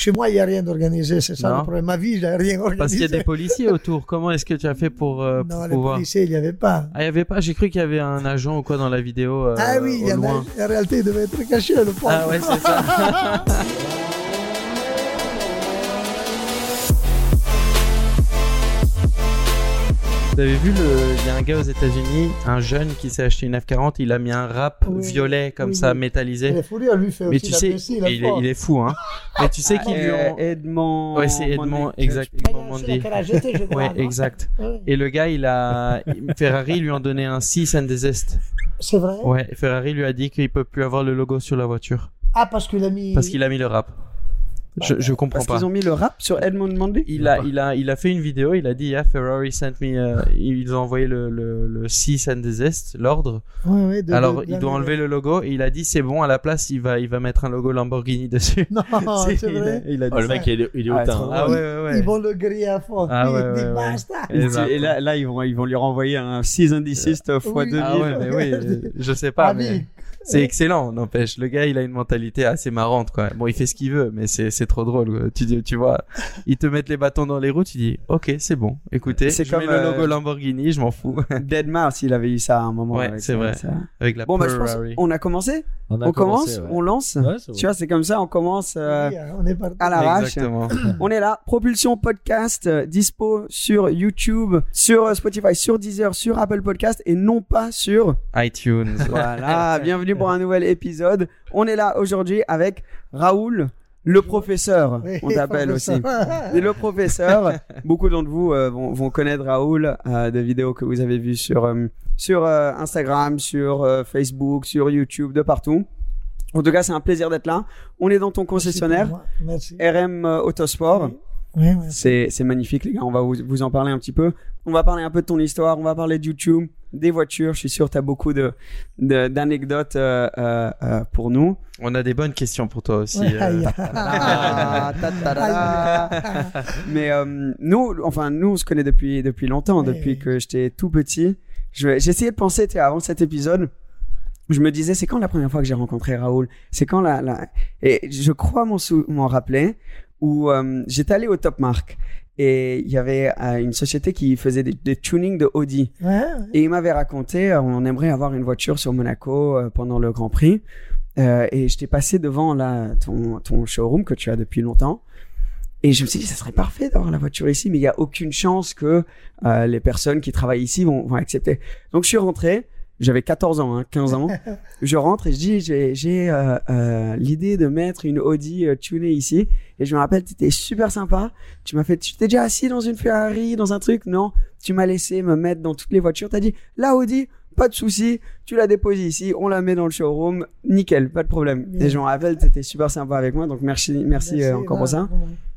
Chez moi, il n'y a rien d'organisé, c'est ça Non. le problème. Ma vie, n'y a rien organisé. Parce qu'il y a des policiers autour. Comment est-ce que tu as fait pour, euh, pour Non, les pouvoir policiers, il n'y avait pas. Ah, il y avait pas? J'ai cru qu'il y avait un agent ou quoi dans la vidéo. euh, ah oui, il y en a. En réalité, il devait être caché, le pauvre. Ah ouais, c'est ça. avez vu, le... il y a un gars aux États-Unis, un jeune qui s'est acheté une F40, il a mis un rap Oui. violet comme Oui, ça, oui. métallisé. Il est lui, fait Mais aussi tu sais, il, est, il est fou, hein. Mais tu sais qu'ils lui Euh, ont. Edmond. Ouais, c'est Edmond, exact. Edmond Ouais, non exact. Ouais. Et le gars, il a. Ferrari lui ont donné un 6 and des Est. C'est vrai? Ouais, Ferrari lui a dit qu'il peut plus avoir le logo sur la voiture. Ah, parce qu'il a mis. Parce qu'il a mis le rap. Je, je comprends Parce pas. qu'ils ont mis le rap sur Edmond Mondi. Il a, il, a, il a fait une vidéo, il a dit yeah, Ferrari sent me. euh, ils ont envoyé le, le, le 6 and des Est, l'ordre. Ouais, ouais, de- Alors de- il doit enlever le logo et il a dit c'est bon, à la place il va, il va mettre un logo Lamborghini dessus. Non, c'est il, a, vrai. il a dit Oh, le ça. mec, il est, il est Ah, hautain. trop hein. Ah ouais, ouais, ouais. Ils vont le griller à fond. Ah Il ouais, ouais, ouais. basta. Et, Exact. et là, là, ils vont, ils vont lui renvoyer un 6 indiciste x Oui. 2000. Ah ouais, mais oui, euh, je sais pas, Ah, mais oui. C'est excellent, n'empêche. Le gars, il a une mentalité assez marrante, quoi. Bon, il fait ce qu'il veut, mais c'est, c'est trop drôle. quoi. Tu, dis- tu vois, ils te mettent les bâtons dans les roues, tu dis, ok, c'est bon. Écoutez, C'est comme, mets le euh, logo Lamborghini, je m'en fous. Dead Mars, il avait eu ça à un moment. Ouais, c'est vrai. ça. Avec la Bon, bah, je pense, on a commencé. On, a on commence, commencé, ouais. on lance. Ouais. Tu vois, c'est comme ça, on commence euh, Oui, on est parti. à l'arrache. On est là, Propulsion Podcast, euh, dispo sur YouTube, sur euh, Spotify, sur Deezer, sur Apple Podcast et non pas sur... iTunes. Voilà, bienvenue pour un nouvel épisode. On est là aujourd'hui avec Raoul, le professeur, Oui, on t'appelle aussi. Et le professeur, beaucoup d'entre vous euh, vont, vont connaître Raoul euh, des vidéos que vous avez vues sur euh, sur Instagram, sur Facebook, sur YouTube, de partout. En tout cas, c'est un plaisir d'être là. On est dans ton concessionnaire Merci. RM Autosport. Oui, oui. C'est c'est magnifique les gars. On va vous, vous en parler un petit peu. On va parler un peu de ton histoire. On va parler de YouTube, des voitures. Je suis sûr que tu as beaucoup de de- d'anecdotes euh, euh, euh, pour nous. On a des bonnes questions pour toi aussi. Ouais, euh. Ah. Mais nous, enfin nous, on se connaît depuis depuis longtemps, depuis que j'étais tout petit. Je- J'essayais de penser, tu sais, avant cet épisode, je me disais, c'est quand la première fois que j'ai rencontré Raoul? C'est quand la, la... Et je crois m'en rappeler où euh, j'étais allé au Top Mark et il y avait euh, une société qui faisait des, des tunings de Audi. Ouais, ouais. Et il m'avait raconté, euh, on aimerait avoir une voiture sur Monaco euh, pendant le Grand Prix. Et j'étais passé devant là, ton, ton showroom que tu as depuis longtemps. Et je me suis dit, ça serait parfait d'avoir la voiture ici, mais il n'y a aucune chance que les personnes qui travaillent ici vont, vont accepter. Donc je suis rentré, j'avais 14 ans, hein, 15 ans. je rentre et je dis, j'ai, euh, euh, l'idée de mettre une Audi euh, tunée ici. Et je me rappelle, tu étais super sympa. Tu m'as fait, tu t'es déjà assis dans une Ferrari, dans un truc? Non, tu m'as laissé me mettre dans toutes les voitures. T'as dit, la Audi, pas de souci, tu la déposes ici, on la met dans le showroom, nickel, pas de problème. Bien. Et je me rappelle, t'étais super sympa avec moi, donc merci, merci, euh, encore pour ça.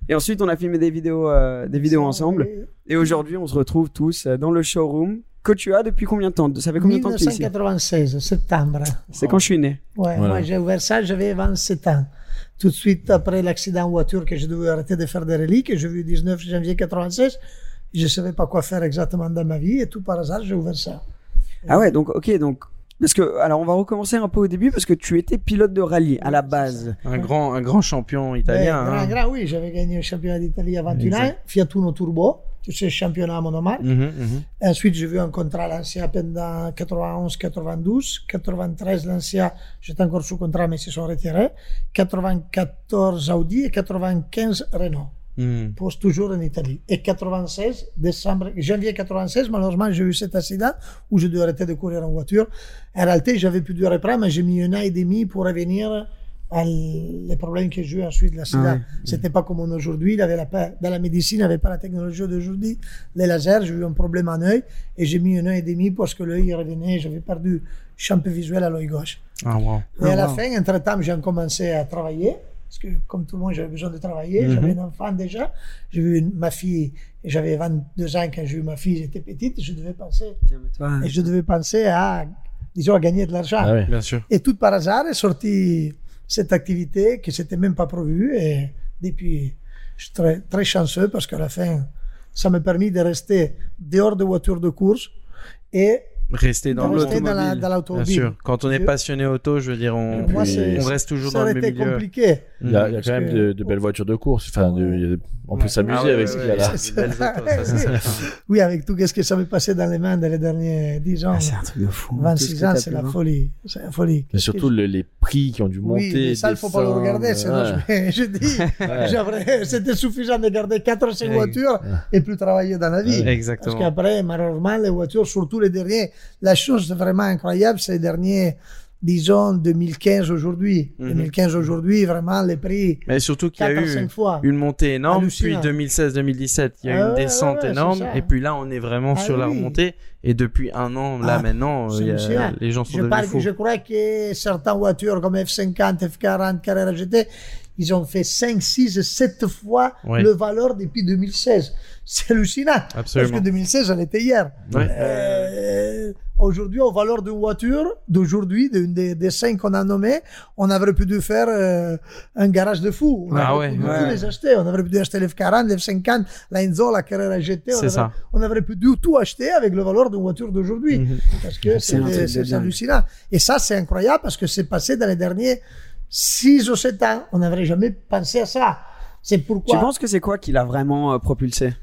Et ensuite, on a filmé des vidéos, euh, des vidéos ensemble. Et aujourd'hui, on se retrouve tous dans le showroom que tu as depuis combien de temps? Ça fait combien de temps que tu es ici? 1996, septembre. C'est quand je suis né. Ouais, Voilà. moi j'ai ouvert ça, j'avais 27 ans. Tout de suite après l'accident en voiture que je devais arrêter de faire des reliques, j'ai vu le 19 janvier 96, je ne savais pas quoi faire exactement dans ma vie et tout par hasard j'ai ouvert ça. Ah ouais, donc ok, donc parce que alors on va recommencer un peu au début parce que tu étais pilote de rallye à la base. Un grand, un grand champion italien. Ouais, grand, hein. grand, oui, j'avais gagné le championnat d'Italie à 21 ans. Fiat Uno Turbo, tu sais, championnat monomarque. Mhm, mhm. Ensuite, j'ai vu un contrat à Lancia pendant 91, 92. 93, Lancia, j'étais encore sous contrat, mais ils se sont retirés. 94, Audi et 95, Renault. Pose toujours en Italie. Et 96, décembre, janvier 96, malheureusement, j'ai eu cet accident où je dois arrêter de courir en voiture. En réalité, j'avais pu du reprendre, mais j'ai mis un an et demi pour revenir à les problèmes que j'ai eu ensuite de l'accident. Ah. C'était pas comme aujourd'hui. La, dans la médecine, il n'y avait pas la technologie d'aujourd'hui. Les lasers, j'ai eu un problème en œil et j'ai mis un an et demi parce que l'œil il revenait. J'avais perdu champ visuel à l'œil gauche. Ah, wow. Et à la wow. fin, entre-temps, j'ai commencé à travailler. Parce que, comme tout le monde, j'avais besoin de travailler. Mhm. J'avais un enfant déjà. J'ai eu ma fille, et j'avais 22 ans quand j'ai eu ma fille, j'étais petite. Je devais penser, et je devais penser à, disons, à gagner de l'argent. Ah ouais. Bien sûr. Et tout par hasard est sorti cette activité que c'était même pas prévu. Et depuis, je suis très, très chanceux parce qu'à la fin, ça m'a permis de rester dehors de voitures de course et Rester dans l'automobile. Bien sûr. Quand on est passionné auto, je veux dire, on, reste toujours ça dans le aurait même été milieu. compliqué. Il y a, il y a Parce quand même que- de, de belles voitures de course. Enfin, de- on peut s'amuser Ah ouais, avec ouais, ce qu'il y a là. autos, ça. Oui, avec tout ce que ça m'est passé dans les mains dans les derniers 10 ans? ah, c'est un truc de fou. Tout ce 26 que ans, c'est la folie. C'est la folie. Et surtout le- les prix qui ont dû monter. Oui, mais ça, il faut pas le regarder. Sinon, je, dis, c'était suffisant de garder 4 ou 5 Ouais. voitures et plus travailler dans la vie. Parce Exactement. qu'après, malheureusement, les voitures, surtout les derniers, la chose vraiment incroyable, c'est les derniers, disons, 2015 aujourd'hui. Mhm. 2015 aujourd'hui, vraiment, les prix, Mais surtout qu'il y a 4 ou eu 5 fois. une montée énorme, puis 2016-2017, il y a eu Ah une ouais, descente ouais, ouais, énorme, et puis là, on est vraiment Ah sur la remontée, et depuis un an, là, Ah, maintenant, c'est il y a- hallucinant. les gens sont je, devenus parle- fous. je crois que certaines voitures comme F50, F40, Carrera GT, ils ont fait 5, 6, 7 fois le valeur depuis 2016. C'est hallucinant. Absolument. Parce que 2016, elle était hier. Euh, Aujourd'hui, au valeur d'une voiture, d'aujourd'hui, d'une des, des cinq qu'on a nommées, on aurait pu faire euh, un garage de fou. On Ah aurait ouais, pu ouais. les acheter. On aurait pu acheter l'F40, l'F50, la Enzo, la Carrera GT. On C'est aurait, ça. on aurait pu tout acheter avec le valeur d'une voiture d'aujourd'hui. Mhm. Parce que C'est de hallucinant. Et ça, c'est incroyable parce que c'est passé dans les derniers 6 ou 7 ans. On n'aurait jamais pensé à ça. C'est Tu pourquoi penses que c'est quoi qui l'a vraiment euh, propulsé?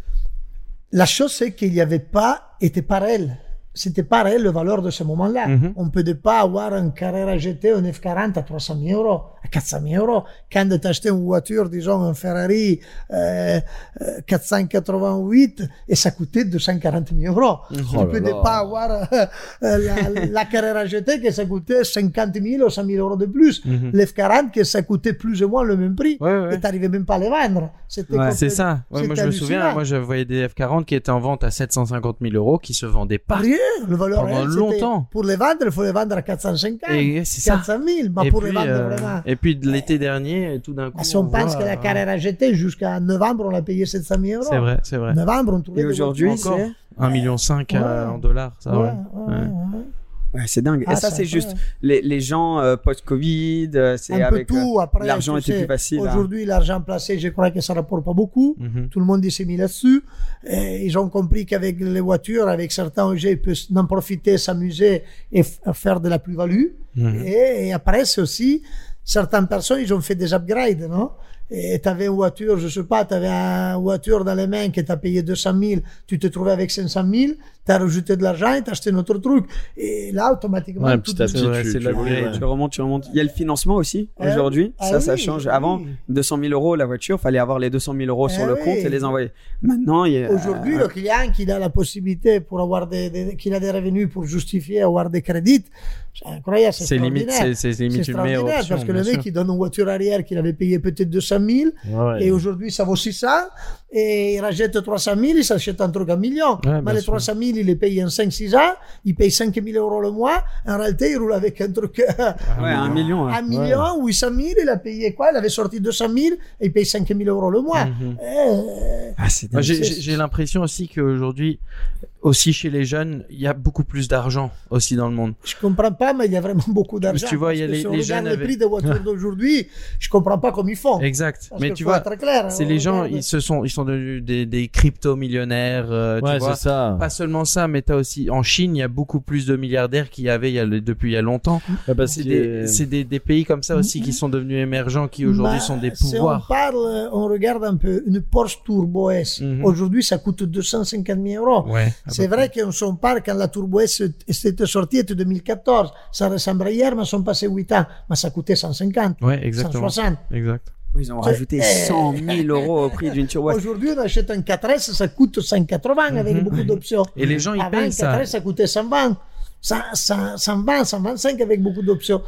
La chose, c'est qu'il n'y avait pas, était pas réel. C'était pas réel le valeur de ce moment-là. Mhm. On peut pas avoir un Carrera GT, un F40 à 300 000 euros, à 400 000 euros. Quand tu achètes une voiture, disons un Ferrari euh, euh, 488, et ça coûtait 240 000 euros. Oh tu là peux là. pas avoir euh, la, la Carrera GT que ça coûtait 50 000 ou 100 000 euros de plus. Mhm. L'F40 que ça coûtait plus ou moins le même prix. Ouais, ouais. Et t'arrivais même pas à les vendre. C'était Ouais. C'est ça. Moi, je me souviens, moi, je voyais des F40 qui étaient en vente à 750 000 euros, qui se vendaient pas. Rien, le valeur Pendant réel, c'était- longtemps. Pour les vendre, il faut les vendre à 450, Et c'est ça. 400 000, mais Et pour puis, les vendre euh, vraiment. et puis l'été dernier, tout d'un coup. Si on pense voit, que la euh, Carrera GT, jusqu'à novembre, on l'a payé 700 000 euros. C'est vrai, c'est vrai. Novembre, on trouvait Et aujourd'hui, c'est 1,5 million euh, Ouais. en dollars, ça, ouais. Ouais, ouais, Ouais. c'est dingue. Ah, Et ça, c'est juste les, les gens euh, post-Covid, euh, c'est Un peu avec tout, après. l'argent était sais, plus facile. hein. Aujourd'hui, l'argent placé, je crois que ça rapporte pas beaucoup. Mhm. Tout le monde s'est mis là-dessus. Et ils ont compris qu'avec les voitures, avec certains objets, ils peuvent en profiter, s'amuser et f- faire de la plus-value. Mhm. Et, et après, c'est aussi, certaines personnes, ils ont fait des upgrades, non? Et tu avais une voiture, je sais pas, tu avais une voiture dans les mains qui t'a payé 200 000, tu te trouvais avec 500 000, tu as rajouté de l'argent et tu acheté un autre truc. Et là, automatiquement, Ouais, tout petit à petit, tu, ouais. Tu remontes, tu remontes. Il y a le financement aussi Ah aujourd'hui. ça, Ah ça oui, change. oui. Avant, 200 000 euros la voiture, fallait avoir les 200 000 euros sur Ah le oui. compte et les envoyer. Maintenant, il y a, Aujourd'hui, euh, le client qui a la possibilité pour avoir des, des- qu'il a des revenus pour justifier avoir des crédits, c'est incroyable, c'est C'est limite, extraordinaire. c'est c'est limite C'est une meilleure extraordinaire option. parce que le mec, sûr. il donne une voiture arrière qu'il avait payé peut-être 200 000 Ouais, ouais. et aujourd'hui ça vaut 600 et il rachète 300 000, il s'achète un truc à million. Ouais, Mais les sûr. 300 000, il les paye en 5-6 ans, il paye 5 000 euros le mois. En réalité, il roule avec un truc ouais, un million. ouais. à 1 million, 800 000, il a payé quoi? Il avait sorti 200 000 et il paye 5 000 euros le mois. Mhm. Eh, Ah, j'ai l'impression aussi qu'aujourd'hui, aussi chez les jeunes, il y a beaucoup plus d'argent aussi dans le monde. Je comprends pas, mais il y a vraiment beaucoup d'argent. Tu vois, il y a Parce que les- si on les regarde jeunes les avaient- prix des voitures d'aujourd'hui, je comprends pas comment ils font. Exact. Parce Mais tu vois, c'est on les gens, regarde- ils se sont, ils sont devenus des, des crypto-millionnaires. euh, Ouais, c'est ça. Pas seulement ça, mais t'as aussi en Chine, il y a beaucoup plus de milliardaires qu'il y avait il y a, le- depuis il y a longtemps. Parce C'est des, c'est des, des pays comme ça aussi qui sont devenus émergents, qui aujourd'hui Bah, sont des Si on pouvoirs. parle, on regarde un peu, une Porsche Turbo S. Mhm. Aujourd'hui, ça coûte 250 000 euros. Ouais. C'est vrai qu'on s'en parle quand la Turbo S était sortie, c'était 2014. Ça ressemblait hier, mais sont passés 8 ans. Mais ça coûtait 150, Ouais, exactement. 160. Exact. Ils ont rajouté Eh. 100 000 euros au prix d'une turbo. Aujourd'hui, on achète un 4S, ça coûte 180 avec Mhm. beaucoup d'options. Et les gens, ils Avant, payent un ça. 4S, ça coûtait 120. 100, 100, 120, 125 avec beaucoup d'options.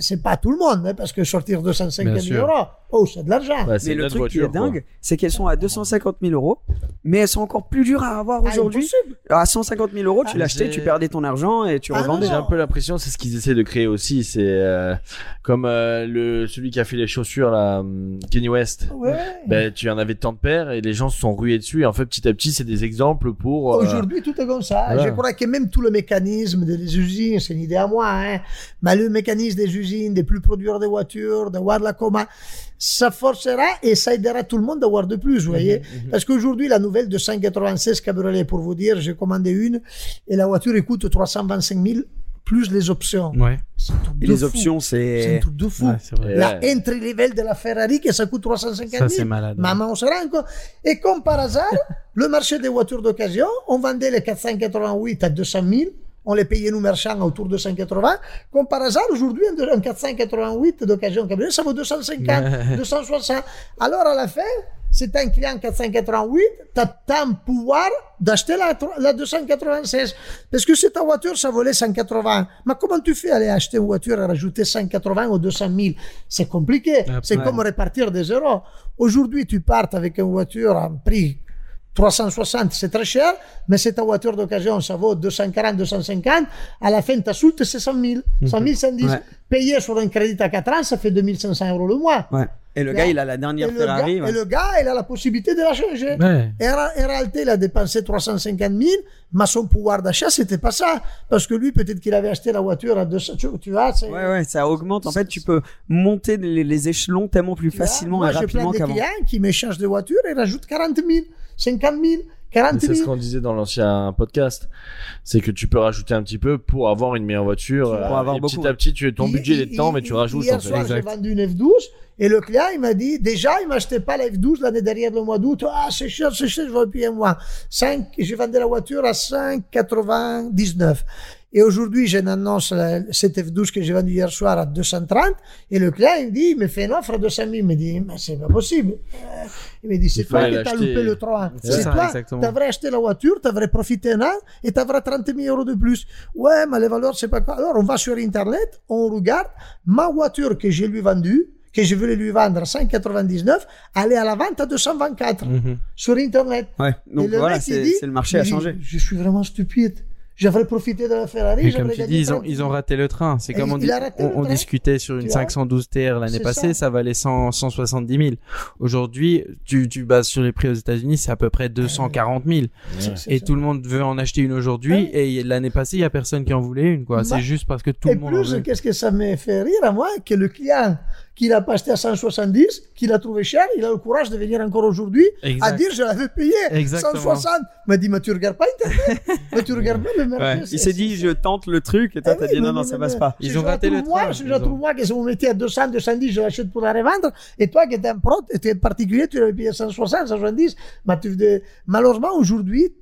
C'est, pas tout le monde, hein, parce que sortir 250 Bien 000 sûr. euros, oh, c'est de l'argent. C'est Mais le truc qui est dingue, c'est qu'elles sont à 250 000 euros, mais elles sont encore plus dures à avoir Ah, aujourd'hui. À 150 000 euros, tu Ah, l'achetais, tu perdais ton argent et tu Ah, revendais. J'ai un peu l'impression, c'est ce qu'ils essaient de créer aussi. C'est euh, comme euh, le celui qui a fait les chaussures là, hum, Kenny West. Ouais. Ben, tu en avais tant de paires et les gens se sont rués dessus. Et en fait, petit à petit, c'est des exemples pour. euh, Aujourd'hui, tout est comme ça. voilà. Je crois que même tout le mécanisme des usines, c'est une idée à moi, hein, mais le mécanisme des usines, de plus produire des voitures, d'avoir la coma, ça forcera et ça aidera tout le monde d'avoir de plus, vous voyez. Parce qu'aujourd'hui, la nouvelle de 196 cabriolet, pour vous dire, j'ai commandé une et la voiture elle coûte 325 000 plus les options. Ouais. C'est un truc Et de les fou. options, C'est un c'est. truc de fou. Ouais. La entry level de la Ferrari que ça coûte 350 000. Ça, c'est malade. Maman, on se rend compte. Et comme par hasard, le marché des voitures d'occasion, on vendait les 488 à 200 000. On les payait nous marchands autour de 180. Comme par hasard, aujourd'hui, un un 488 d'occasion cabriolet, ça vaut 250, Ouais. 260. Alors, à la fin, c'est un client 488, tu as pouvoir d'acheter la, la 296. Parce que si ta voiture, ça valait 180. Mais comment tu fais aller acheter une voiture et rajouter 180 ou 200 000 C'est compliqué. C'est Ouais. comme répartir des zéros. Aujourd'hui, tu partes avec une voiture à un prix 360, c'est très cher, mais c'est ta voiture d'occasion, ça vaut 240, 250. À la fin, ta soute, c'est 100 000. 100 000, 110. Ouais. Payé sur un crédit à 4 ans, ça fait 2500 euros le mois. Ouais. Et le Là. gars, il a la Et dernière le, Ferrari. gars, ouais. et le gars, il a la possibilité de la changer. Ouais. Et en, réalité, il a dépensé 350 000, mais son pouvoir d'achat, c'était pas ça. Parce que lui, peut-être qu'il avait acheté la voiture à 200, tu, tu vois, c'est... Ouais, ouais, ça augmente. En fait, tu peux monter les, les échelons tellement plus facilement moi, et j'ai plein rapidement de qu'avant. clients qui m'échangent de voitures et rajoutent 40 000, 50 000, 40 Mais C'est 000. ce qu'on disait dans l'ancien podcast. C'est que tu peux rajouter un petit peu pour avoir une meilleure voiture. Pour euh, avoir et beaucoup. petit à petit, tu ton budget est temps, mais tu rajoutes Hier en fait. soir, j'ai vendu une F12 et le client, il m'a dit, déjà, il m'achetait pas la F12 l'année dernière, le mois d'août. Ah, c'est cher, c'est cher, je vais payer moi. 5, j'ai vendu la voiture à 5,99. Et aujourd'hui, j'ai une annonce, la- cette F12 que j'ai vendue hier soir à 230. Et le client, il me dit, il me fait une offre à 200 000. Il me dit, mais c'est pas possible. Il me dit, c'est toi qui t'as loupé le 3. C'est toi. T'avrais acheté la voiture, t'avrais profité un an et t'aurais 30 000 euros de plus. Ouais, mais les valeurs, c'est pas quoi. Alors, on va sur Internet, on regarde ma voiture que j'ai lui vendue, que je voulais lui vendre à 199, elle est à la vente à 224 Mhm. sur Internet. Ouais. Donc Et le voilà, mec, il c'est dit, c'est le marché a changé. Je suis vraiment stupide. J'aurais profité de la Ferrari. Et comme tu dis, ils ont, 30 000. ils ont raté le train. C'est Et comme on, dit, discutait sur une Tu vois 512 TR l'année passée, ça. ça, valait 100, 170 000. Aujourd'hui, tu, tu bases sur les prix aux États-Unis, c'est à peu près 240 000. C'est- c'est Et tout le monde veut en acheter une aujourd'hui. Et l'année passée, il y a personne qui en voulait une, quoi. Bah, C'est juste parce que tout Et le monde en plus, qu'est-ce que ça me fait rire à moi Que le client qui l'a pas acheté à 170, qui l'a trouvé cher, il a le courage de venir encore aujourd'hui à dire je l'avais payé Exactement. 160. Il m'a dit, mais tu regardes pas Internet Mais tu regardes pas le marché. Ouais. c'est- Il s'est dit, je tente le truc et toi, Eh t'as oui, dit, non, mais- non, mais- ça mais- passe pas. Ils je ont raté le moi, train, Je trouve moi que si vous mettez à 200, 210, je l'achète pour la revendre. Et toi qui étais un pro, tu particulier, tu l'avais payé 160, 170. Mais tu, de- malheureusement, aujourd'hui,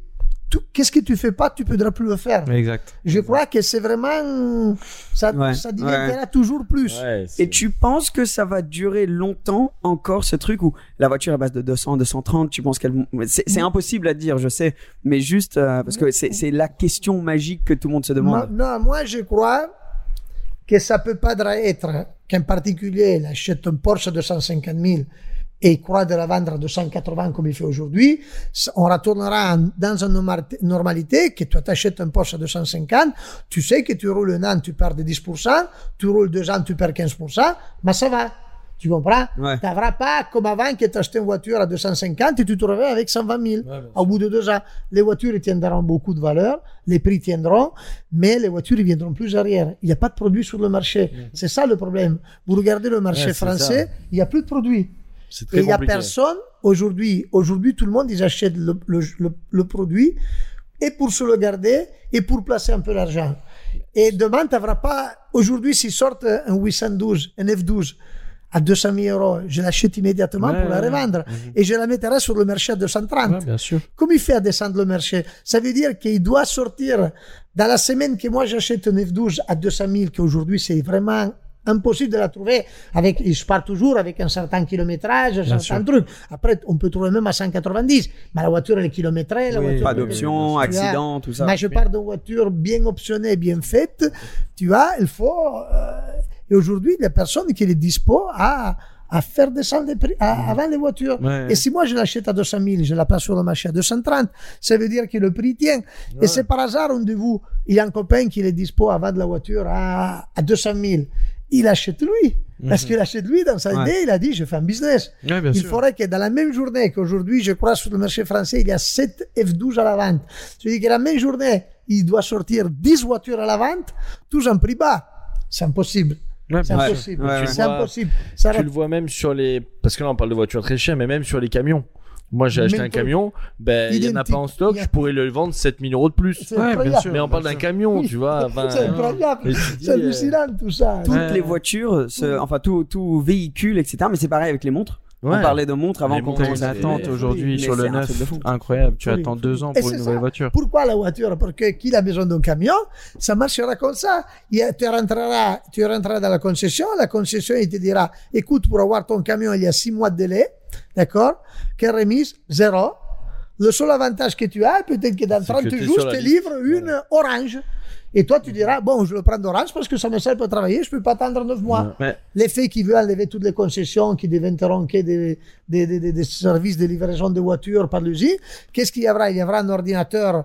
qu'est-ce que tu fais pas, tu ne pourras plus le faire. Exact. Je crois que c'est vraiment, ça, Ouais, ça deviendra ouais. toujours plus. Ouais, Et tu penses que ça va durer longtemps encore ce truc où la voiture à base de 200, 230, tu penses qu'elle... C'est c'est impossible à dire, je sais, mais juste euh, parce que c'est c'est la question magique que tout le monde se demande. non, moi je crois que ça peut pas être qu'un particulier il achète un Porsche de 150 000 et il croit de la vendre à 280 comme il fait aujourd'hui. On retournera en- dans une norma- normalité que tu t'achètes un Porsche à 250, tu sais que tu roules un an, tu perds de 10%, tu roules deux ans, tu perds 15%, mais ça va. Tu comprends? Ouais. Tu n'auras pas comme avant que tu achetais une voiture à 250 et tu te réveilles avec 120 000 au bout de deux ans. Les voitures tiendront beaucoup de valeur, les prix tiendront, mais les voitures viendront plus arrière. Il n'y a pas de produits sur le marché. C'est ça le problème. Vous regardez le marché Ouais, français, ça. il n'y a plus de produits. C'est Et il n'y a personne aujourd'hui. Aujourd'hui, tout le monde, ils achètent le, le, le, le produit et pour se le garder et pour placer un peu l'argent. Et demain, tu n'auras pas. Aujourd'hui, s'ils sortent un 812, un F12 à 200 000 euros, je l'achète immédiatement Ouais, pour la ouais, revendre. Et je la mettrai sur le marché à 230. Ouais, bien sûr. Comment il fait à descendre le marché Ça veut dire qu'il doit sortir dans la semaine que moi j'achète un F12 à 200 000, qu'aujourd'hui c'est vraiment impossible de la trouver. Avec, je pars toujours avec un certain kilométrage, un certain sûr. truc. Après, on peut trouver même à 190. Mais la voiture, elle est kilométrée. La Oui, voiture, Pas d'option, accident, tout ça. Mais je pars d'une voiture bien optionnée, bien faite. Tu vois, il faut. euh, et aujourd'hui, il y a personne qui est dispo à, à faire descendre les prix à- avant les voitures. Ouais. Et si moi je l'achète à 200 000, je la place sur le marché à 230, ça veut dire que le prix tient. Et c'est par hasard, un de vous, il y a un copain qui est dispo à vendre la voiture à, à 200 000. Il achète lui. Parce qu'il achète lui, dans sa Ouais. idée, il a dit, je fais un business. Ouais, il sûr. faudrait que dans la même journée qu'aujourd'hui, je crois, sur le marché français, il y a 7 F12 à la vente. Je dis que la même journée, il doit sortir 10 voitures à la vente, tous en prix bas. C'est impossible. Ouais, C'est impossible. Ouais, ouais. C'est Tu vois, impossible. Ça Tu le vois même sur les. Parce que là, on parle de voitures très chères, mais même sur les camions. Moi, j'ai acheté un camion, ben, il y en a pas en stock, je pourrais le vendre 7000 euros de plus. C'est Ouais, bien incroyable. sûr. Mais on parle d'un camion, tu vois. C'est incroyable. dis, C'est euh, hallucinant tout ça. Toutes Ouais. les voitures, enfin tout, tout véhicule, etc. Mais c'est pareil avec les montres. Ouais. On parlait de montres avant Les qu'on commence une à c'est- attente Mais aujourd'hui c'est sur le neuf. Incroyable. Tu attends deux ans pour une ça. nouvelle voiture. Pourquoi la voiture Parce que qui a besoin d'un camion Ça marchera comme ça. Tu, rentreras, tu rentreras dans la concession, la concession il te dira écoute, pour avoir ton camion, il y a six mois de délai, d'accord? Quelle remise Zéro. Le seul avantage que tu as, peut-être que dans C'est 30 que t'es jours, je te livre une orange. Et toi, tu diras, bon, je le prends d'orange parce que ça me sert pour travailler, je peux pas attendre 9 mois. Ouais. L'effet qui veut enlever toutes les concessions qui deviendront que des, des, des, des- des services de livraison de voitures par l'usine, qu'est-ce qu'il y aura? Il y aura un ordinateur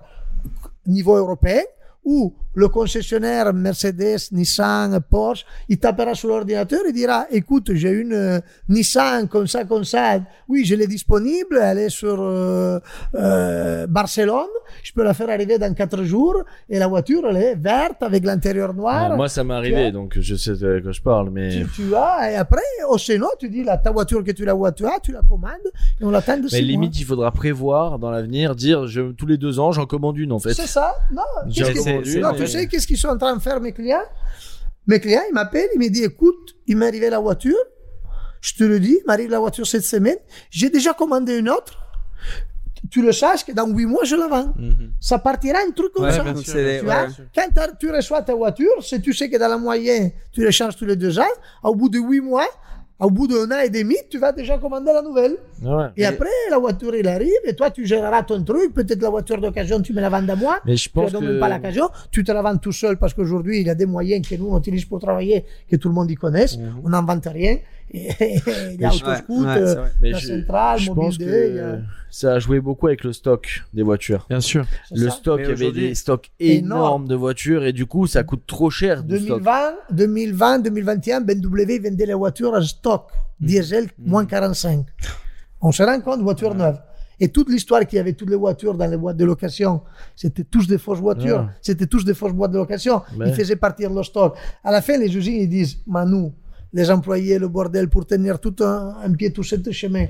niveau européen où le concessionnaire Mercedes, Nissan, Porsche, il tapera sur l'ordinateur et dira écoute, j'ai une euh, Nissan comme ça, comme ça. Oui, je l'ai disponible, elle est sur euh, euh, Barcelone, je peux la faire arriver dans 4 jours et la voiture, elle est verte avec l'intérieur noir. Moi, ça m'est arrivé, donc je sais de quoi je parle, mais. tu, tu as, et après, au sinon, tu dis, là, ta voiture que tu la vois, tu as, tu la commandes, et on l'attend de Mais limite, il faudra prévoir dans l'avenir, dire je, tous les deux ans, j'en commande une en fait. C'est ça? Non, J'ai qu'est-ce que- tu sais qu'est-ce qu'ils sont en train de faire, mes clients? Mes clients, ils m'appellent, ils me disent, écoute, il m'est arrivé la voiture, je te le dis, il m'arrive la voiture cette semaine, j'ai déjà commandé une autre, tu le saches que dans huit mois, je la vends. Mhm. Ça partira un truc comme Ouais, ça. bien sûr, Tu quand tu reçois ta voiture, si tu sais que dans la moyenne, tu les changes tous les deux ans, au bout de huit mois, au bout d'un an et demi, tu vas déjà commander la nouvelle. Ouais. Et après, la voiture, il arrive, et toi, tu géreras ton truc. Peut-être la voiture d'occasion, tu me la vends à moi. Mais je Tu ne pense que. même pas l'occasion. Tu te la vends tout seul parce qu'aujourd'hui, il y a des moyens que nous, on utilise pour travailler, que tout le monde y connaisse. On n'invente rien. Et, il y a Mais je- Autoscoot, ouais, euh, la je, centrale, je Mobile pense Day, que a- ça a joué beaucoup avec le stock des voitures. Bien sûr. Le ça. stock, il y avait des stocks Énorme. énormes de voitures et du coup, ça coûte trop cher du stock. 2020, 2020, 2021, BMW vendait les voitures en stock, Mm. diesel moins 45. On se rend compte, voiture neuve. Et toute l'histoire qu'il y avait toutes les voitures dans les boîtes de location, c'était tous des fausses voitures, Ouais. c'était tous des fausses boîtes de location. Ouais. Ils faisaient partir le stock. À la fin, les usines, ils disent, mais nous, les employés, le bordel, pour tenir tout un, un pied, tout ce chemin,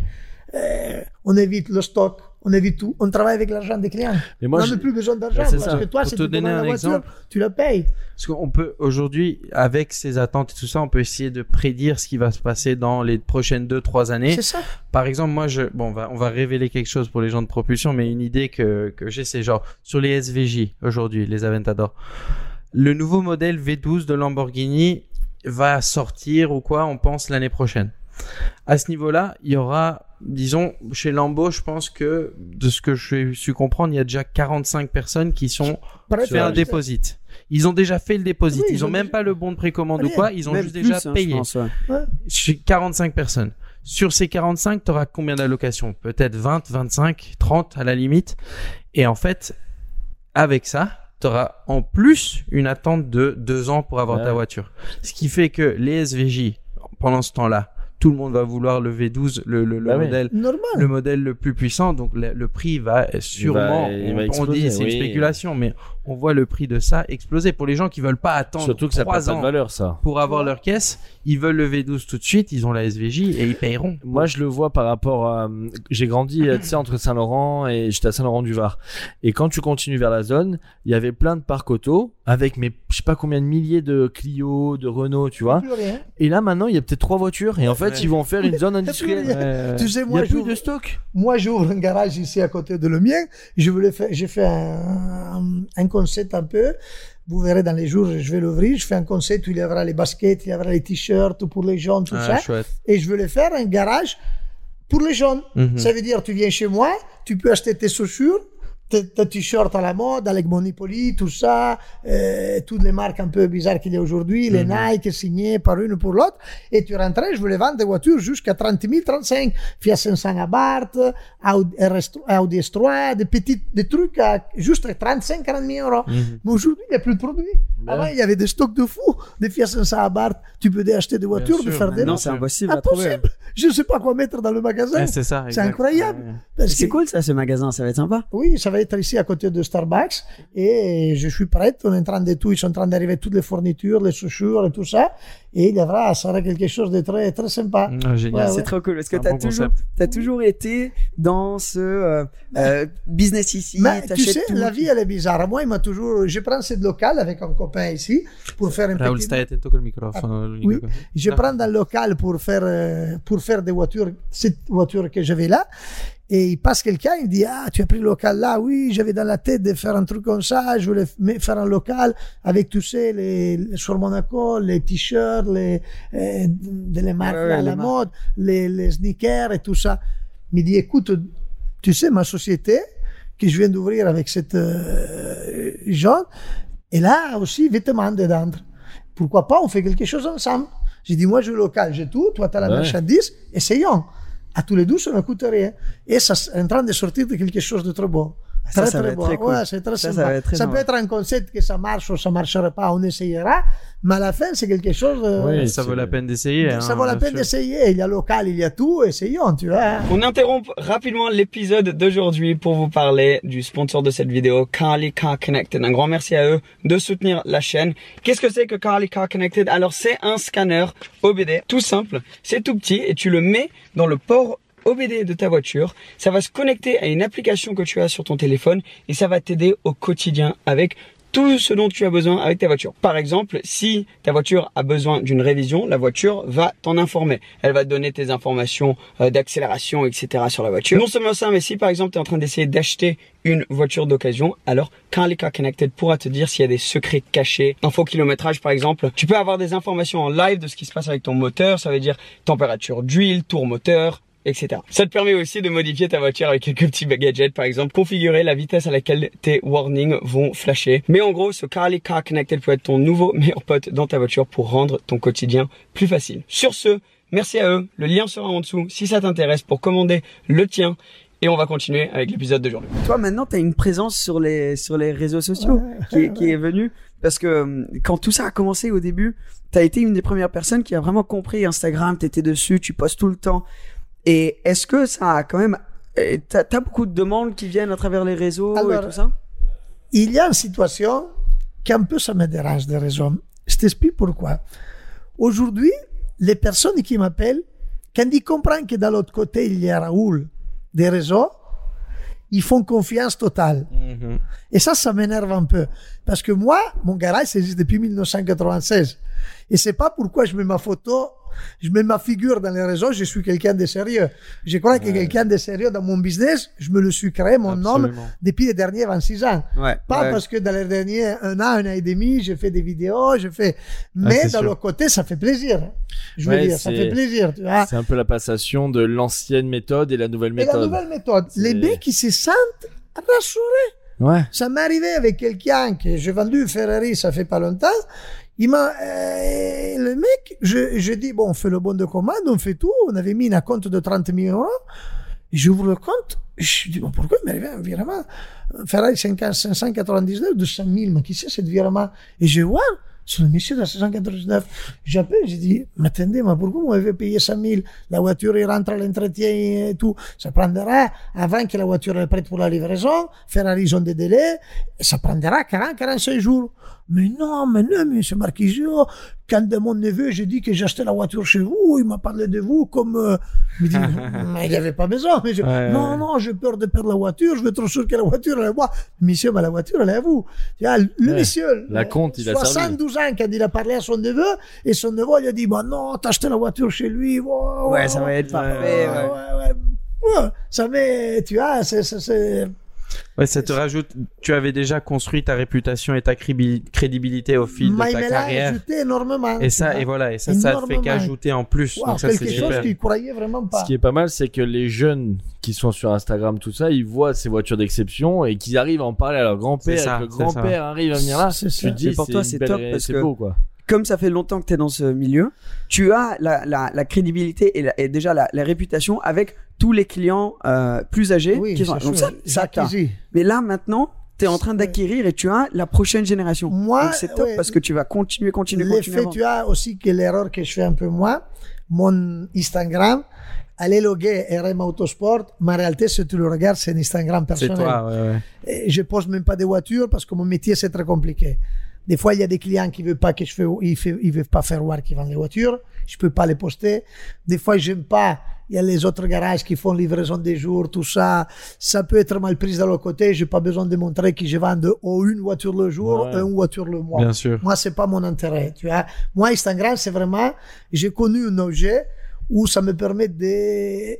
euh, on évite le stock, on évite tout, on travaille avec l'argent des clients. Mais moi, on je- n'a plus besoin d'argent, c'est parce ça. que toi, Pour si te tu donner un la voiture, exemple. tu la payes. Parce qu'on peut aujourd'hui, avec ces attentes et tout ça, on peut essayer de prédire ce qui va se passer dans les prochaines deux, trois années. C'est ça. Par exemple, moi, je, bon, on va, on va révéler quelque chose pour les gens de propulsion, mais une idée que, que j'ai, c'est genre, sur les SVJ, aujourd'hui, les Aventador. Le nouveau modèle V12 de Lamborghini va sortir ou quoi, on pense l'année prochaine. À ce niveau-là, il y aura, disons, chez Lambo, je pense que, de ce que je suis comprendre, il y a déjà 45 personnes qui sont fait un déposit. Ils ont déjà fait le déposit. Oui, ils ils ont ont même déjà- pas le bon de précommande ou quoi. Ils ont juste plus, déjà hein, je payé. pense, ouais. Chez 45 personnes. Sur ces 45, tu auras combien d'allocations? Peut-être 20, 25, 30 à la limite. Et en fait, avec ça, tu auras en plus une attente de deux ans pour avoir Ouais. ta voiture. Ce qui fait que les SVJ, pendant ce temps-là, tout le monde va vouloir le V12, le, le, le Bah oui. modèle. Normal. Le modèle le plus puissant, donc le, le prix va sûrement, il on, va on exploser, dit c'est une spéculation, mais on voit le prix de ça exploser. Pour les gens qui veulent pas attendre Surtout que ça n'a pas de ans valeur, ça. pour avoir leur caisse, ils veulent le V12 tout de suite, ils ont la SVJ et ils payeront. Moi, je le vois par rapport à. J'ai grandi, euh, tu sais, entre Saint-Laurent et j'étais à Saint-Laurent-du-Var. Et quand tu continues vers la zone, il y avait plein de parcs auto avec mes, je sais pas combien de milliers de Clio, de Renault, tu vois. Et là, maintenant, il y a peut-être trois voitures. Et en fait, Ouais. ils vont en faire une zone industrielle. Tu sais, Il y moi, a plus j'ouvre- de stock. moi, j'ouvre un garage ici à côté de le mien. Je voulais faire, j'ai fait un, un concept un peu. Vous verrez dans les jours, je vais l'ouvrir. Je fais un concept où il y aura les baskets, il y aura les t-shirts pour les jeunes, tout Ah, ça. chouette. Et je voulais faire un garage pour les jeunes. Mhm. Ça veut dire, tu viens chez moi, tu peux acheter tes chaussures, tes, t-shirts à la mode, avec Monopoly, tout ça, euh, toutes les marques un peu bizarres qu'il y a aujourd'hui, les Nike signés par une pour l'autre, et tu rentrais, je voulais vendre des voitures jusqu'à 30 000, 35, Fiat 500 Abarth, Audi, Audi S3, des petits, des trucs à juste 35, 40 000 euros. Mhm. Mais aujourd'hui, il n'y a plus de produits. Avant, il y avait des stocks de fous, des Fiat 500 Abarth, tu peux acheter des voitures, de faire des... Non, c'est impossible à trouver. Impossible. Je ne sais pas quoi mettre dans le magasin. Ouais, c'est ça. C'est incroyable. C'est que- cool ça, ce magasin, ça va être sympa. Oui, ça va être ici à côté de Starbucks et je suis prête. On est en train de tout, ils sont en train d'arriver toutes les fournitures, les chaussures et tout ça. Et il y aura, ça sera quelque chose de très, très sympa. Ah, génial. Ouais, C'est trop cool parce que t'as bon toujours, t'as toujours été dans ce euh, euh, business ici. Mais tu sais, tout. la vie, elle est bizarre. Moi, il m'a toujours, je prends cette locale avec un copain ici pour faire un Raoul, petit, stai attento col microfono. il oui. microfono. je prends dans le local pour faire, euh, pour faire des voitures, cette voiture que j'avais là. Et il passe quelqu'un, il dit, ah, tu as pris le local là? Oui, j'avais dans la tête de faire un truc comme ça. Je voulais faire un local avec, tu sais, les, les sur Monaco, les t-shirts, les, euh, de les marques Ouais, à la mode, les, les sneakers et tout ça. Il me dit, écoute, tu sais, ma société que je viens d'ouvrir avec cette euh, jeune, et là aussi vêtements dedans. Pourquoi pas, on fait quelque chose ensemble. J'ai dit, moi, je local, j'ai tout, toi, tu as la Ouais. marchandise, essayons. À tous les deux, ça ne coûte rien. Et ça est en train de sortir de quelque chose de très beau. Ça, très, ça va très très cool. Ouais, c'est très Ça, ça sympa. va être très ça peut être un concept que ça marche ou ça ne marchera pas, on essayera. Mais à la fin, c'est quelque chose. de- Oui, Ça vaut la peine d'essayer. ça hein, vaut la peine d'essayer. Il y a local, il y a tout, essayons, tu vois. On interrompt rapidement l'épisode d'aujourd'hui pour vous parler du sponsor de cette vidéo, Carly Car Connected. Un grand merci à eux de soutenir la chaîne. Qu'est-ce que c'est que Carly Car Connected? Alors c'est un scanner OBD, tout simple, c'est tout petit et tu le mets dans le port OBD de ta voiture. Ça va se connecter à une application que tu as sur ton téléphone et ça va t'aider au quotidien avec tout ce dont tu as besoin avec ta voiture. Par exemple, si ta voiture a besoin d'une révision, la voiture va t'en informer. Elle va te donner tes informations euh, d'accélération, etc. sur la voiture. Non seulement ça, mais si par exemple tu es en train d'essayer d'acheter une voiture d'occasion, alors Carly Car Connected pourra te dire s'il y a des secrets cachés, info kilométrage par exemple. Tu peux avoir des informations en live de ce qui se passe avec ton moteur, ça veut dire température d'huile, tour moteur, etc. Ça te permet aussi de modifier ta voiture avec quelques petits gadgets, par exemple, configurer la vitesse à laquelle tes warnings vont flasher. Mais en gros, ce Carly Car Connected peut être ton nouveau meilleur pote dans ta voiture pour rendre ton quotidien plus facile. Sur ce, merci à eux. Le lien sera en dessous si ça t'intéresse pour commander le tien. Et on va continuer avec l'épisode d'aujourd'hui. Toi maintenant, t'as une présence sur les sur les réseaux sociaux qui, est, qui est venue parce que euh, quand tout ça a commencé au début, t'as été une des premières personnes qui a vraiment compris Instagram. T'étais dessus, tu postes tout le temps. Et est-ce que ça a quand même euh, T'as as beaucoup de demandes qui viennent à travers les réseaux et tout ça? il y a une situation qui un peu ça me dérange de raison. Je t'explique pourquoi. Aujourd'hui, les personnes qui m'appellent, quand ils comprennent que de l'autre côté, il y a Raoul des réseaux, ils font confiance totale. Mhm. Et ça, ça m'énerve un peu. Parce que moi, mon garage, ça existe depuis 1996. Et c'est pas pourquoi je mets ma photo, je mets ma figure dans les réseaux, je suis quelqu'un de sérieux. Je crois que quelqu'un de sérieux dans mon business, je me le suis créé, mon nom, Absolument. depuis les derniers 26 ans. Ouais. Pas ouais. parce que dans les derniers un an, un an et demi, j'ai fait des vidéos, je fais. Mais c'est d'un sûr. l'autre côté, ça fait plaisir. Je veux dire, ça fait plaisir. C'est un peu la passation de l'ancienne méthode et la nouvelle Et la méthode. nouvelle méthode, les mecs qui se sentent rassurés. Ouais. Ça m'est arrivé avec quelqu'un que j'ai vendu une Ferrari, ça fait pas longtemps. Il m'a, euh, le mec, je, je dis, bon, on fait le bon de commande, on fait tout. On avait mis un compte de 30 000 euros. J'ouvre le compte. Je dis, bon, pourquoi il m'est arrivé un virement? Ferrari 50 599 de 100 000, mais qui c'est cette virement? Et je vois C'est le monsieur de 699. J'appelle, j'ai dit, mais attendez, mais pourquoi vous m'avez payé 100 000 La voiture, il rentre à l'entretien et tout. Ça prendra, avant que la voiture est prête pour la livraison, faire un raison de délai, ça prendra 40, 45 jours. Mais non, mais non, monsieur Marquisio, quand de mon neveu, j'ai dit que acheté la voiture chez vous, il m'a parlé de vous comme, euh, il me dit, mais il n'y avait pas besoin. Mais je- Ouais, non, ouais. non, j'ai peur de perdre la voiture, je veux trop sûr que la voiture, elle est à moi. Monsieur, mais la voiture, elle est à vous. Tu vois, le Ouais. monsieur. La compte, il a servi. 72 ans quand il a parlé à son neveu, et son neveu lui a dit, bah non, t'as acheté la voiture chez lui. Ouais, Ouais, ça va être parfait. ouais, ouais. ouais, ouais. Ouais, ça met, tu vois, c'est- Ouais, ça te rajoute. Tu avais déjà construit ta réputation et ta crédibil- crédibilité au fil de Mais il ta l'a carrière. ajouté énormément. Et ça, et voilà, et ça, ça te fait qu'ajouter en plus. Wow, Donc ça, quelque c'est chose super. qu'il croyait vraiment pas. Ce qui est pas mal, c'est que les jeunes qui sont sur Instagram, tout ça, ils voient ces voitures d'exception et qu'ils arrivent à en parler à leur grand-père. Ça, que le ça. grand-père arrive à venir là. C'est ça. Tu te dis, Et pour toi, c'est top parce c'est que- beau, quoi. Comme ça fait longtemps que tu es dans ce milieu, tu as la, la, la crédibilité et, la- et déjà la, la réputation avec tous les clients euh, plus âgés Oui, qui sont. c'est Donc ça, ça Mais là maintenant, tu es en train d'acquérir et tu as la prochaine génération. Moi, Donc c'est top ouais. parce que tu vas continuer, continuer, continuer. L'effet, tu as aussi que l'erreur que je fais un peu moi, mon Instagram, elle est loguée RM Autosport, mais en réalité, si tu le regardes, c'est un Instagram C'est personnel. toi, ouais, ouais. Et je pose même pas des voitures parce que mon métier, c'est très compliqué. Des fois, il y a des clients qui veulent pas que je fais, ils, fait- ils veulent pas faire voir qu'ils vendent les voitures. Je peux pas les poster. Des fois, j'aime pas. Il y a les autres garages qui font livraison des jours, tout ça. Ça peut être mal pris de l'autre côté. J'ai pas besoin de montrer que je vends ou une voiture le jour, Ouais. ou une voiture le mois. Bien sûr. Moi, c'est pas mon intérêt, tu vois. Moi, Instagram, c'est vraiment, j'ai connu un objet où ça me permet de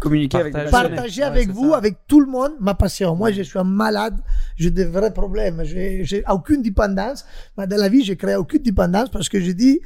communiquer avec des Partager. Ouais, avec vous, ça. avec tout le monde, ma passion. Moi, je suis un malade, j'ai des vrais problèmes. J'ai j'ai aucune dépendance. Mais dans la vie, j'ai créé aucune dépendance parce que je dis,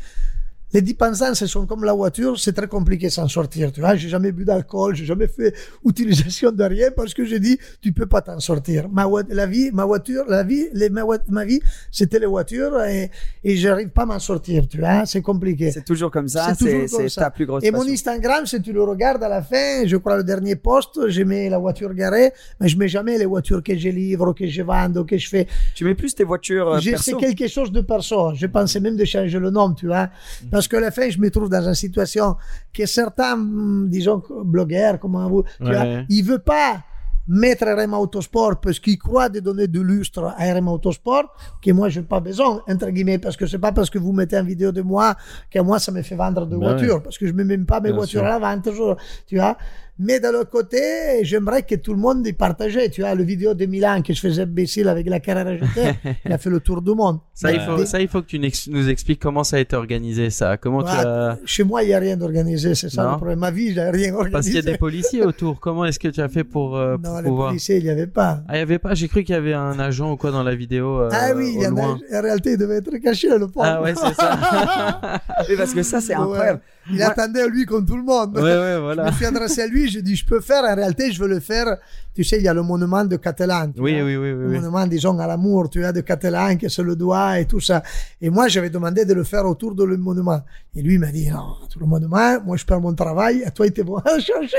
les dépendances, sont comme la voiture, c'est très compliqué s'en sortir. Tu vois, j'ai jamais bu d'alcool, j'ai jamais fait utilisation de rien parce que je dis, tu peux pas t'en sortir. Ma, la vie, ma voiture, la vie, les, ma, vie, c'était les voitures et, et j'arrive pas à m'en sortir. Tu vois, c'est compliqué. C'est toujours comme ça, C'est ta plus grosse Et mon. Instagram, si tu le regardes à la fin, je crois le dernier post, je mets la voiture garée, mais je mets jamais les voitures que je livre, que je vends, que je fais. Tu mets plus tes voitures euh, J'ai- perso? C'est quelque chose de perso. Je pensais même de changer le nom, tu vois. Parce que à la fin, je me trouve dans une situation que certains, hum, disons, blogueurs, comme vous, Ouais. vois, ils veulent pas mettre RM Autosport parce qu'ils croient de donner de lustre à RM Autosport que moi j'ai pas besoin entre guillemets parce que c'est pas parce que vous mettez une vidéo de moi que moi ça me fait vendre de Ben voitures parce que je mets même pas mes Bien voitures sûr. à la vente toujours tu vois mais de l'autre côté j'aimerais que tout le monde y partageait tu vois le vidéo de Milan que je faisais imbécile avec la carrière ajoutée il a fait le tour du monde Ça, il faut, des- ça, il faut que tu nous expliques comment ça a été organisé, ça. Comment tu as... chez moi il y a rien d'organisé c'est ça Non. le problème ma vie j'ai rien organisé Parce qu'il y a des policiers autour. Comment est-ce que tu as fait pour, euh, pour non les pouvoir... policiers il y avait pas Ah, il y avait pas? J'ai cru qu'il y avait un agent ou quoi dans la vidéo. euh, ah oui il y en a en réalité il devait être caché le pauvre Ah ouais, c'est ça. Oui, parce que ça, c'est Ouais. incroyable. Il Moi- attendait à lui comme tout le monde. ouais, ouais, Je me suis adressé à lui, j'ai dit, je peux faire, en réalité, je veux le faire. Tu sais, il y a le monument de Catalan. Oui, oui, oui, Le oui. oui. monument, disons, à l'amour, tu vois, de Catalan, qui se le doit et tout ça. Et moi, j'avais demandé de le faire autour de le monument. Et lui, m'a dit, non, tout le monument, moi, je perds mon travail, à toi, il était bon à changer.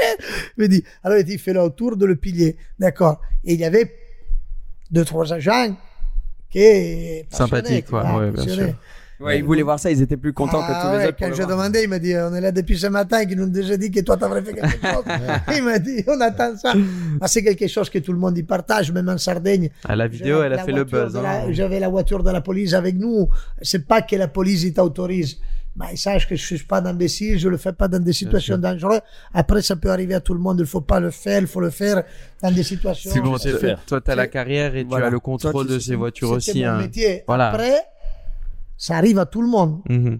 Il m'a dit, alors, il dit, fais-le autour de le pilier. D'accord. Et il y avait deux, trois agents qui Sympathiques, quoi. Ouais, bien sûr. Ouais, ils voulaient voir ça, ils étaient plus contents Ah que tous les autres. Quand le j'ai demandé, il m'a dit, on est là depuis ce matin, qu'ils nous ont déjà dit que toi, t'avrais fait quelque chose. il m'a dit, on attend ça. Ah, c'est quelque chose que tout le monde y partage, même en Sardaigne. Ah, la vidéo, elle a fait le buzz. hein. J'avais la voiture de la police avec nous. C'est pas que la police t'autorise. Mais ils sachent que je suis pas d'imbécile, je le fais pas dans des situations dangereuses. Après, ça peut arriver à tout le monde. Il faut pas le faire, il faut le faire dans des situations. C'est bon, C'est faire. Toi, tu as la carrière et Voilà. tu as le Toi, contrôle tu de sais- ces voitures aussi. mon hein. métier. Voilà. Après, ça arrive à tout le monde. Mhm.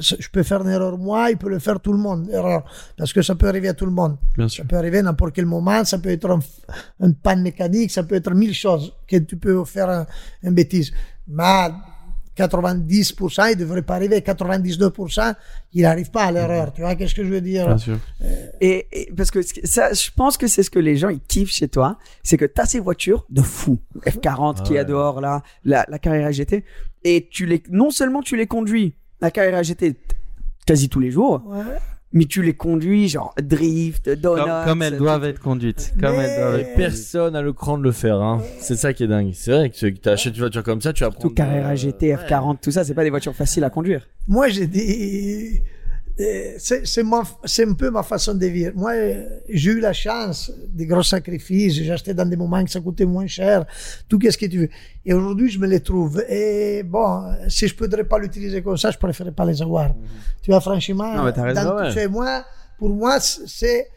Je peux faire une erreur moi, il peut le faire tout le monde, erreur. Parce que ça peut arriver à tout le monde. Bien Ça sûr. peut arriver à n'importe quel moment, ça peut être un, un panne mécanique, ça peut être mille choses que tu peux faire un, une bêtise. Mais 90%, il devrait pas arriver. 99%, il n'arrive pas à l'erreur. Tu vois, qu'est-ce que je veux dire? Bien sûr. Et, et parce que ça, je pense que c'est ce que les gens ils kiffent chez toi, c'est que tu as ces voitures de fou, F40 Ah qui est dehors là, la, la carrière GT, et tu les, non seulement tu les conduis, la carrière GT t- quasi tous les jours, Ouais. mais tu les conduis genre drift, donuts. Comme, comme elles doivent être conduites. Comme Mais- elles doivent être Personne a le cran de le faire, hein. C'est ça qui est dingue. C'est vrai que tu achètes une voiture comme ça, tu vas Tout. Carrera GT, F40, tout ça, c'est pas des voitures faciles à conduire. Moi, j'ai dit, euh, c'est un peu ma façon de vivre. Moi, j'ai eu la chance des gros sacrifices. J'ai acheté dans des moments que ça coûtait moins cher. Tout qu'est-ce que tu veux. Et aujourd'hui, je me les trouve. Et bon, si je pourrais pas l'utiliser comme ça, je préférerais pas les avoir. Tu vois, franchement, Non, mais t'as raison, dans ouais. moi, pour moi, c'est,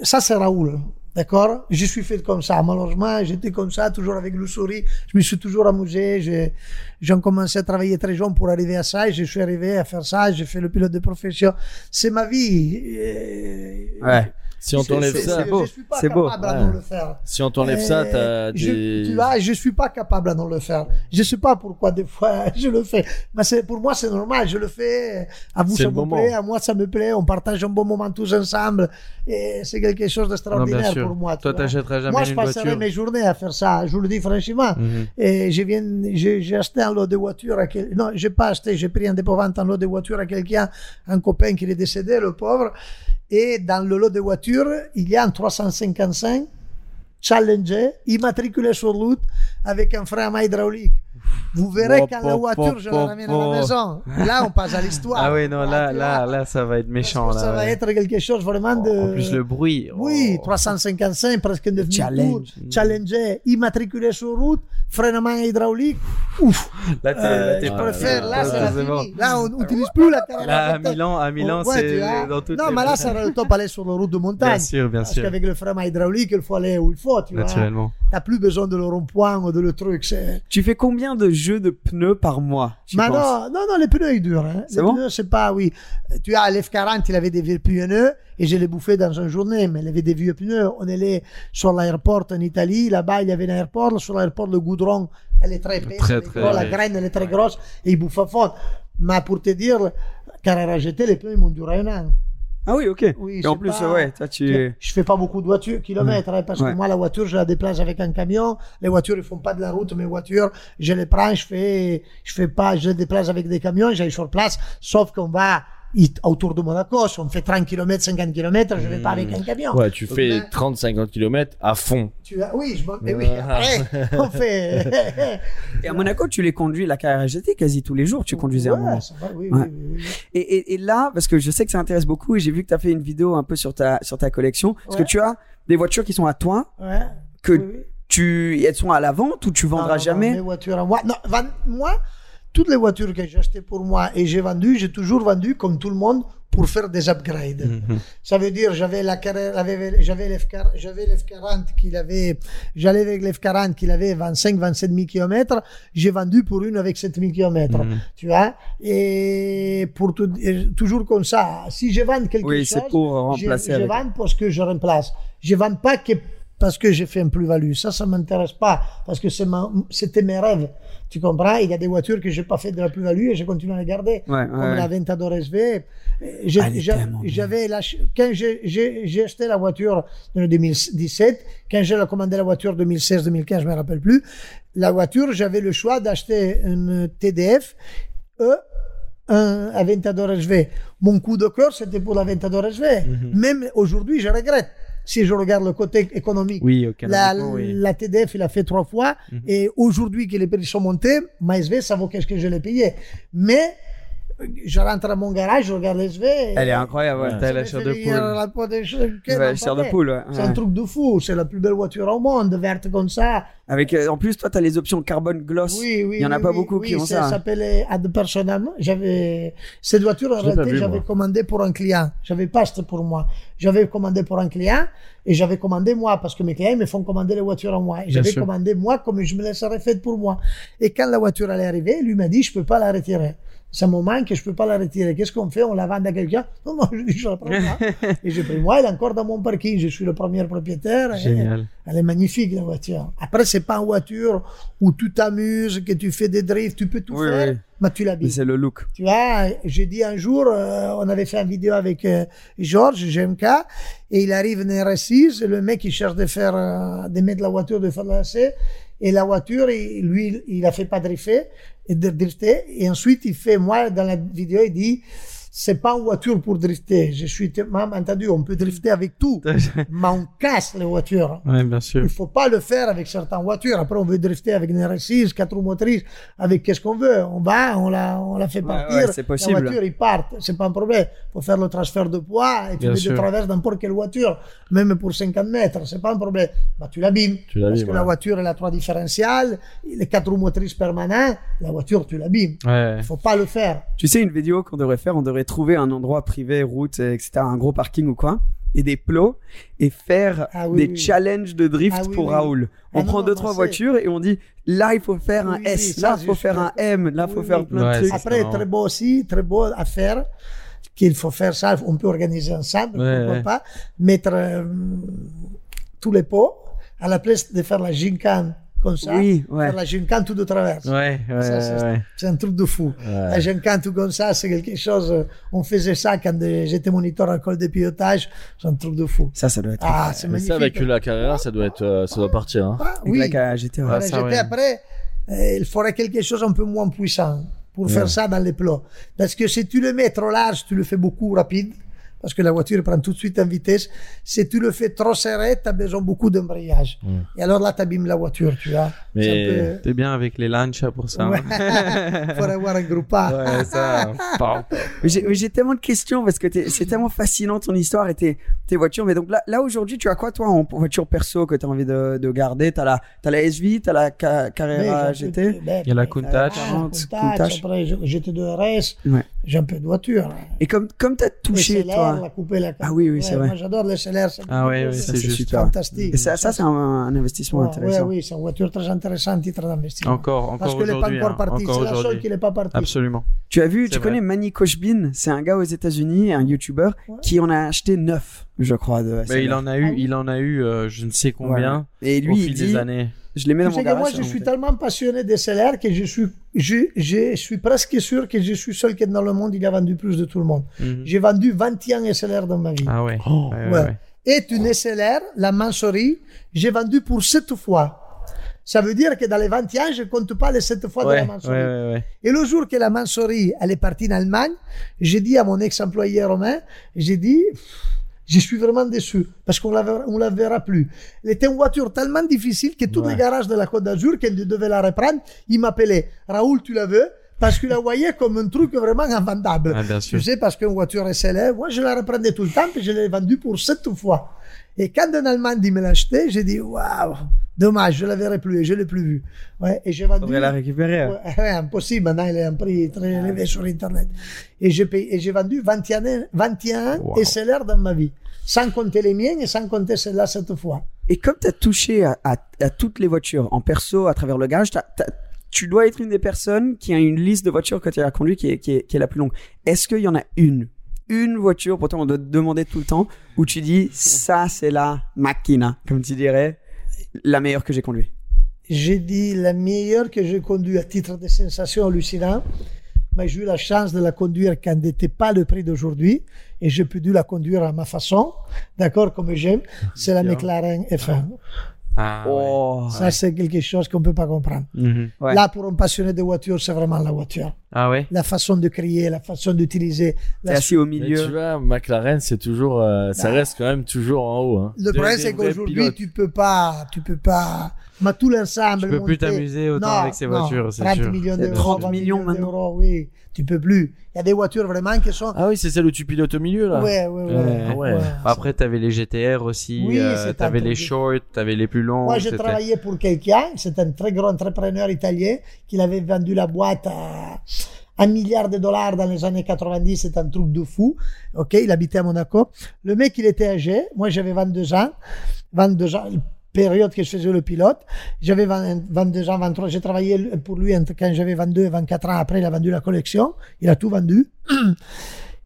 ça, c'est Raoul. D'accord? Je suis fait comme ça. Malheureusement, j'étais comme ça, toujours avec le sourire. Je me suis toujours amusé. J'ai commencé à travailler très jeune pour arriver à ça. Et je suis arrivé à faire ça. J'ai fait le pilote de profession. C'est ma vie. Ouais. Si on t'enlève ça, c'est- beau. Je suis pas C'est beau, capable à ouais. non le faire. si on t'enlève ça, t'as Euh, je, des. Tu vois, je suis pas capable à non le faire. Je sais pas pourquoi des fois je le fais. Mais c'est, pour moi, c'est normal. Je le fais. À vous, C'est ça vous moment. plaît. À moi, ça me plaît. On partage un bon moment tous ensemble. Et c'est quelque chose d'extraordinaire pour moi. tu Toi, t'achèteras jamais Moi, je une passerai voiture. mes journées à faire ça. Je vous le dis franchement. Mhm. Et je viens, j'ai, acheté un lot de voitures à quel... non, j'ai pas acheté, j'ai pris un dépôt vente un lot de voitures à quelqu'un, un copain qui est décédé, le pauvre. Et dans le lot de voitures, il y a un 355 Challenger immatriculé sur route avec un frein à main hydraulique. Vous verrez Hop, quand la voiture, je la ramène à la maison. Là, on passe à l'histoire. Ah oui, non, là, tu là, là, ça va être méchant. ça là, va ouais. être quelque chose vraiment de. En plus, le bruit. Oui, oh. 355, presque 9000 Challenge. tours. Challenger, immatriculé sur route, frein à main hydraulique. Ouf! Là, t'es, là, Euh, je préfère, là, la c'est bon. Là, on n'utilise plus la caméra. Là, à. Milan, à Milan, Ouais, c'est tu dans toutes Non, les- mais là, ça le top aller sur la route de montagne. Bien sûr, bien Parce sûr. qu'avec le frein à main hydraulique, il faut aller où il faut, tu vois. Naturellement. T'as plus besoin de le rond-point ou de le truc. C'est... Tu fais combien de jeux de pneus par mois tu Mais penses non, non, non, les pneus, ils durent. Hein. C'est Les bon pneus, c'est pas, oui. Tu as l'F40, il avait des vieux pneus et je l'ai bouffé dans une journée, mais il avait des vieux pneus. On est allé sur l'aéroport en Italie, là-bas, il y avait un aéroport. Sur l'aéroport, le goudron, elle est très épaisse. Très, très grosse, la graine, elle est très grosse et il bouffe à fond. Mais pour te dire, Carrera GT, les pneus, ils m'ont duré un an. Ah oui, ok. Oui, Et en plus, pas- ouais, toi, tu. Je fais pas beaucoup de voitures, kilomètres, hein, parce Ouais. que moi, la voiture, je la déplace avec un camion. Les voitures, ils font pas de la route, mes voitures, je les prends, je fais, je fais pas, je les déplace avec des camions, j'aille sur place, sauf qu'on va autour de Monaco, si on fait 30 km, 50 km, je vais pas avec un camion. Ouais, tu fais Mais- 30-50 km à fond. Tu as, oui, je m'en, mais oui, Ah. après, on fait, Et à Monaco, tu les conduis la Carrera GT quasi tous les jours. Tu conduisais à Ouais, va, oui, Ouais. oui, oui, oui. Et, et, et là, parce que je sais que ça intéresse beaucoup et j'ai vu que tu as fait une vidéo un peu sur ta, sur ta collection. Parce Ouais. que tu as des voitures qui sont à toi, Ouais. que Oui, oui. tu, elles sont à la vente ou tu vendras non, jamais? non, mes voitures à moi. Non, vend- moi, toutes les voitures que j'ai achetées pour moi et j'ai vendues, j'ai toujours vendu comme tout le monde pour faire des upgrades. Mhm. Ça veut dire, j'avais la carrière, j'avais j'avais l'F40, j'avais l'F40 qu'il avait, j'allais avec l'F40 qu'il avait 25, 27 000 km, j'ai vendu pour une avec 7 000 km, tu vois? Et pour tout, et toujours comme ça. Si je vends quelque Oui, chose, c'est pour je, remplacer je avec- vends parce que je remplace. Je vends pas que parce que j'ai fait un plus-value. Ça, ça m'intéresse pas parce que c'est ma- c'était mes rêves. Tu comprends? Il y a des voitures que j'ai pas fait de la plus-value et je continue à les garder. Ouais, Comme ouais. la Ventador SV. J'avais quand j'ai- acheté la voiture en 2017, quand j'ai commandé la voiture 2016-2015, je me rappelle plus, la voiture, j'avais le choix d'acheter une TDF, e, un Aventador SV. Mon coup de cœur, c'était pour l'Aventador SV. Mhm. Même aujourd'hui, je regrette. Si je regarde le côté économique. Oui. La, oui. la TDF, il a fait trois fois. Mhm. Et aujourd'hui que les prix sont montés, ma SV, ça vaut qu'est-ce que je l'ai payé. Mais, je rentre à mon garage, je regarde l'SV. Elle est incroyable, ouais. T'as la chair de poule. la peau de cheveux, que Ouais, n'en chair de poule, ouais. C'est un truc de fou. C'est la plus belle voiture au monde, verte comme ça. Avec, euh, en plus, toi, tu as les options carbone gloss. Oui, oui. Il y en a oui, pas oui, beaucoup oui, qui ont ça. Ça s'appelait Ad Personam. J'avais, cette voiture, en réalité, j'avais commandé pour un client. J'avais pas acheté pour moi. J'avais commandé pour un client et j'avais commandé moi parce que mes clients me font commander les voitures à moi. J'avais commandé moi comme je me laisserais faite pour moi. Et quand la voiture allait arriver, lui m'a dit, je peux pas la retirer. Ça me manque je peux pas la retirer. Qu'est-ce qu'on fait? On la vend à quelqu'un? Non, non, je dis, je la prends pas. et j'ai pris moi, elle est encore dans mon parking. Je suis le premier propriétaire. Génial. elle est magnifique, la voiture. Après, c'est pas une voiture où tu t'amuses, que tu fais des drifts, tu peux tout Oui, faire, oui. mais tu l'habilles. c'est le look. Tu vois, j'ai dit un jour, euh, on avait fait une vidéo avec euh, Georges, GMK, et il arrive dans R6, et le mec, il cherche de faire, euh, de mettre la voiture, de faire la C, et la voiture, il- lui, il a fait pas drifter, et et ensuite, il fait, moi, dans la vidéo, il dit, c'est pas une voiture pour drifter. Je suis même entendu, on peut drifter avec tout, mais on casse les voitures. ouais, bien sûr. Il faut pas le faire avec certaines voitures. Après, on veut drifter avec une R6, quatre roues motrices, avec qu'est-ce qu'on veut. On va, on la, on la fait partir. ouais, c'est possible. La voiture, il part. C'est pas un problème. Faut faire le transfert de poids et tu mets sûr. de travers n'importe quelle voiture, même pour 50 mètres. C'est pas un problème. Bah, tu l'abîmes. Tu l'abîmes, Parce que la ouais. voiture, elle a trois différentiels, les quatre roues motrices permanents. La voiture, tu l'abîmes. Ouais. Il faut pas le faire. Tu sais, une vidéo qu'on devrait faire, on devrait trouver un endroit privé, route, etc., un gros parking ou quoi, et des plots, et faire Ah oui, des oui. challenges de drift Ah oui, pour oui. Raoul. On Ah non, prend non, deux, moi, trois voitures et on dit, là, il faut faire un Oui, S, oui, là, il faut faire un M, là, il faut oui. faire plein Ouais, de trucs. Après, très beau aussi, très beau à faire, qu'il faut faire ça, on peut organiser ensemble, Ouais, pourquoi ouais. pas, mettre euh, tous les pots, à la place de faire la gincane comme ça, Oui, ouais. faire la gincane tout de travers. Ouais, ouais, Ça, c'est- ouais. C'est un truc de fou. La gincane tout comme ça, c'est quelque chose, euh, on faisait ça quand euh, j'étais moniteur à l'école de pilotage, c'est un truc de fou. Ça, ça doit être. Ah, c'est Mais magnifique. ça, avec la Carrera, ça doit être, euh, ça doit partir. Hein. Ah, Avec oui. la KGT, ouais. Voilà, ça, j'étais ouais. après, euh, il faudrait quelque chose un peu moins puissant pour faire ça dans les plots. Parce que si tu le mets trop large, tu le fais beaucoup rapide, parce que la voiture prend tout de suite en vitesse. Si tu le fais trop serré, tu as besoin beaucoup d'embrayage. Et alors là, tu abîmes la voiture, tu vois. Mais- C'est un T'es bien avec les lanchas pour ça. peu... hein. Ouais. faudrait avoir un groupe A. Ouais, ça. J'ai tellement de questions parce que c'est tellement fascinant ton histoire et tes, tes voitures. Mais donc là, là aujourd'hui, tu as quoi toi en voiture perso que tu as envie de, de garder? T'as la, t'as la SV, t'as la Ca- Carrera GT peu- Il y a la Countach. ah, 40, Countach, Countach. Après, j'ai- j'étais de RS. Ouais. J'ai un peu de voiture. Et comme, comme t'as touché Les SLR, toi. la la Ah oui, oui, c'est vrai. Moi, j'adore les SLR. c'est Ah Ça, c'est super. fantastique. Et ça, ça c'est un, un investissement intéressant. Oui, oui, c'est une voiture très intéressante, titre d'investissement. Encore, encore Parce qu'elle n'est pas aujourd'hui. encore hein. partie. C'est la seule qui n'est pas partie. Absolument. Tu as vu, tu vrai. connais Manny Koshbin, c'est un gars aux États-Unis, un YouTuber, Ouais. qui en a acheté neuf, je crois. De Mais SLR. il en a Ah eu, oui. il en a eu, euh, je ne sais combien Et au lui, il fil dit, des années. Je les mets dans mon garage. moi, je suis tellement passionné des SLR que je suis, je, je suis presque sûr que je suis seul qui dans le monde, il a vendu plus de tout le monde. Mhm. J'ai vendu 21 SLR dans ma vie. Ah ouais. Oh. Ouais, ouais, Ouais. ouais. Et une SLR, la Mansory, j'ai vendu pour 7 fois. Ça veut dire que dans les 21, je compte pas les 7 fois de la ouais, Mansory. ouais, ouais. Et le jour que la Mansory, elle est partie en Allemagne, j'ai dit à mon ex-employé romain, j'ai dit, je suis vraiment déçu parce qu'on la verra, on la verra plus. Elle était une voiture tellement difficile que tous les garages de la Côte d'Azur, quand ils devaient la reprendre, ils m'appelaient, Raoul, tu la veux? Parce qu'ils la voyaient comme un truc vraiment invendable. Ah, bien sûr. Tu sais, parce qu'une voiture SLR, moi, je la reprenais tout le temps, puis je l'ai vendue pour sept fois. Et quand un Allemand dit me l'acheter, j'ai dit, waouh, dommage, je la verrai plus, et je l'ai plus vue. Ouais, et j'ai vendu. Faudrait la récupérer. Ouais, ouais, impossible. Maintenant, il est un prix très élevé sur Internet. Et j'ai payé, et j'ai vendu 21, 21 Wow. SLR dans ma vie. Sans compter les miennes et sans compter celle-là cette fois. Et comme tu as touché à, à- à toutes les voitures, en perso, à travers le garage, t'as- t'as- tu dois être une des personnes qui a une liste de voitures que tu as conduit qui est, qui, est, qui est la plus longue. Est-ce qu'il y en a une? Une voiture, pourtant on doit te demander tout le temps, où tu dis, ça c'est la machina, comme tu dirais, la meilleure que j'ai conduite. J'ai dit la meilleure que j'ai conduite à titre de sensation hallucinante. Mais j'ai eu la chance de la conduire quand elle n'était pas le prix d'aujourd'hui. Et j'ai pu la conduire à ma façon. D'accord, comme j'aime. C'est la Bien. McLaren F1. Ah, ouais. Oh, Ça, c'est quelque chose qu'on peut pas comprendre. Mhm. Ouais. Là, pour un passionné de voiture, c'est vraiment la voiture. Ah ouais. La façon de crier, la façon d'utiliser. La... assis au Mais tu milieu. vois, McLaren, c'est toujours, euh, ça reste quand même toujours en haut. Hein. Le problème, c'est qu'aujourd'hui, pilotes. tu peux pas, tu peux pas, mais tout l'ensemble. Tu peux plus t'amuser autant Non, avec ces non, voitures, c'est 30 sûr. millions d'euros. 30 20 millions maintenant. d'euros, oui. Tu peux plus. Il y a des voitures vraiment qui sont. Ah oui, c'est celle où tu pilotes au milieu, là. Ouais, ouais, ouais. Ouais. Ah ouais. Après, t'avais les GTR aussi. Oui, euh, c'est t'avais un les shorts, t'avais les plus longs. Moi, j'ai travaillé pour quelqu'un, c'est un très grand entrepreneur italien, qui avait vendu la boîte à un milliard de dollars dans les années 90, c'est un truc de fou. Ok, il habitait à Monaco. Le mec, il était âgé. Moi, j'avais 22 ans. 22 ans, période que je faisais le pilote. J'avais 20 22 ans, 23. J'ai travaillé pour lui entre quand j'avais 22 et 24 ans. Après, il a vendu la collection. Il a tout vendu.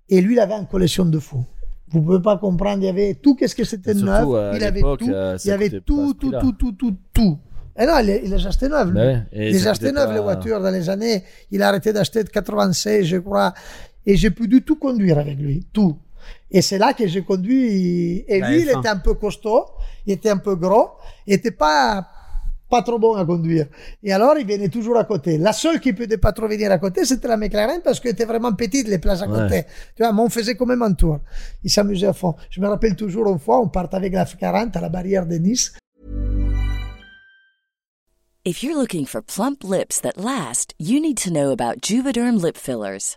Et lui, il avait une collection de fou. Vous pouvez pas comprendre. Il y avait tout. Qu'est-ce que c'était Surtout, neuf? euh, il avait tout. euh, il y avait tout, tout, tout, tout, tout, tout. Et non, il les, il les achetait neufs. lui. Ouais, et Il les achetait neufs, pas- les voitures, dans les années. Il a arrêté d'acheter de 96, je crois. Et j'ai pu du tout conduire avec lui. Tout. Et c'est là que j'ai conduit. Et La lui, il F1. était un peu costaud. Il était un peu gros. Il était pas, pas trop bon à conduire. Et alors, il venait toujours à côté. La seule qui pouvait pas trop venir à côté, c'était la McLaren parce qu'elle était vraiment petite, les places à Ouais. côté. Tu vois, mais on faisait quand même un tour. Il s'amusait à fond. Je me rappelle toujours une fois, on partait avec la F40 à la barrière de Nice. If you're looking for plump lips that last, you need to know about Juvederm lip fillers.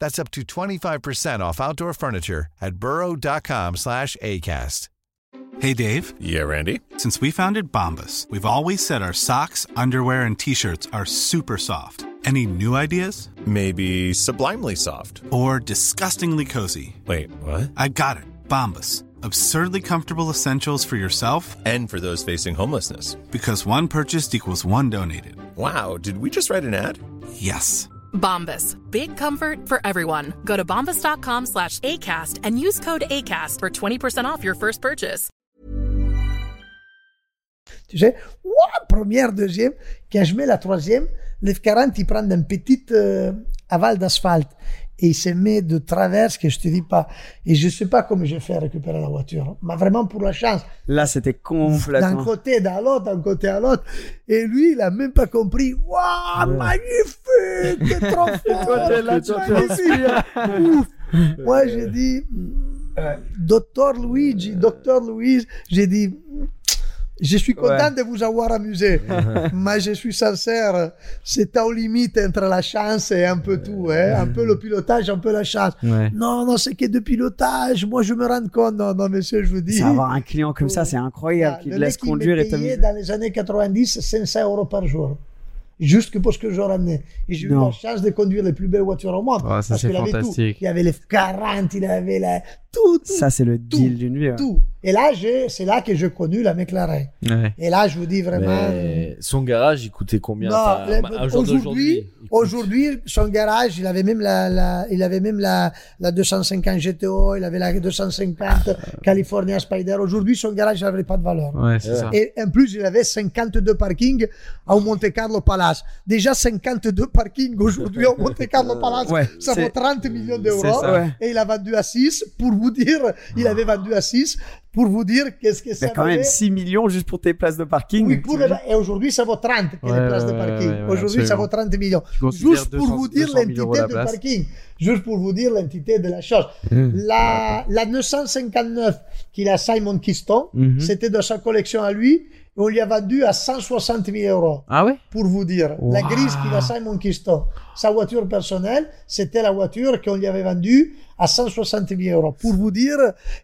That's up to 25% off outdoor furniture at burrow.com slash ACAST. Hey Dave, Yeah, Randy. since we founded Bombus, we've always said our socks, underwear, and t shirts are super soft. Any new ideas? Maybe sublimely soft. Or disgustingly cozy? Wait, what? I got it. Bombus. Absurdly comfortable essentials for yourself And for those facing homelessness. because one purchased equals one donated. Wow, did we just write an ad? Yes. Bombas. Big comfort for everyone. Go to bombas.com slash ACAST and use code ACAST for 20% off your first purchase. Tu sais, Ouah, première, deuxième. Quand je mets la troisième, le F40, il prend un petit euh, aval d'asphalte. Et il se met de travers, que je te dis pas. Et je sais pas comment j'ai fait récupérer la voiture. Mais vraiment pour la chance. Là, c'était D'un complètement. côté, dans l'autre, d'un côté à l'autre. Et lui, il a même pas compris. Waouh, magnifique! T'es trop fort! magnifique! Ouf. Moi, j'ai dit, docteur Luigi, docteur Louise, j'ai dit, je suis content de vous avoir amusé, mais je suis sincère, c'est aux limites entre la chance et un peu tout, hein? un peu le pilotage, un peu la chance. Ouais. Non, non, c'est que de pilotage, moi je me rends compte, non, non, monsieur, je vous dis. Ça, avoir un client comme ça, c'est incroyable, Ah, qui te laisse conduire et t'amuser. dans les années 90 500 euros par jour. Juste que pour ce que je ramenais. Et j'ai eu la chance de conduire les plus belles voitures au monde. Ouais, ça, parce c'est qu'il avait tout. fantastique. Il y avait les 40, il avait la... tout, tout, Ça, c'est le deal d'une vie. ouais. tout. Et là, c'est là que j'ai connu la McLaren. Ouais. Et là, je vous dis vraiment... Mais son garage, il coûtait combien aujourd'hui, aujourd'hui, son garage, il avait même la, la- il avait même la, la 250 GTO, il avait la 250 California Spider. Aujourd'hui, son garage n'avait pas de valeur. Ouais, c'est ça. Et en plus, il avait 52 parkings au Monte Carlo Palace. Déjà 52 parkings aujourd'hui au Monte Carlo Palace, Ouais, ça vaut 30 millions d'euros. Et il a vendu à 6 pour vous dire, il avait vendu à 6 pour vous dire qu'est-ce que ça Mais quand même, valait. 6 millions juste pour tes places de parking. Oui, pour les- et aujourd'hui, ça vaut 30 que Ouais, les places de parking. ouais, ouais, aujourd'hui, ça vaut 30 millions. Juste pour 200 vous dire 200 000 l'entité la de place. parking. Juste pour vous dire l'entité de la chose. Mmh. La, la 959 qu'il a Simon Kiston, Mhm. c'était de sa collection à lui. On lui a vendu à 160 000 euros. Ah ouais? Pour vous dire. La grise qu'il a Simon Kiston. Sa voiture personnelle, c'était la voiture qu'on lui avait vendue à 160 000 euros. Pour vous dire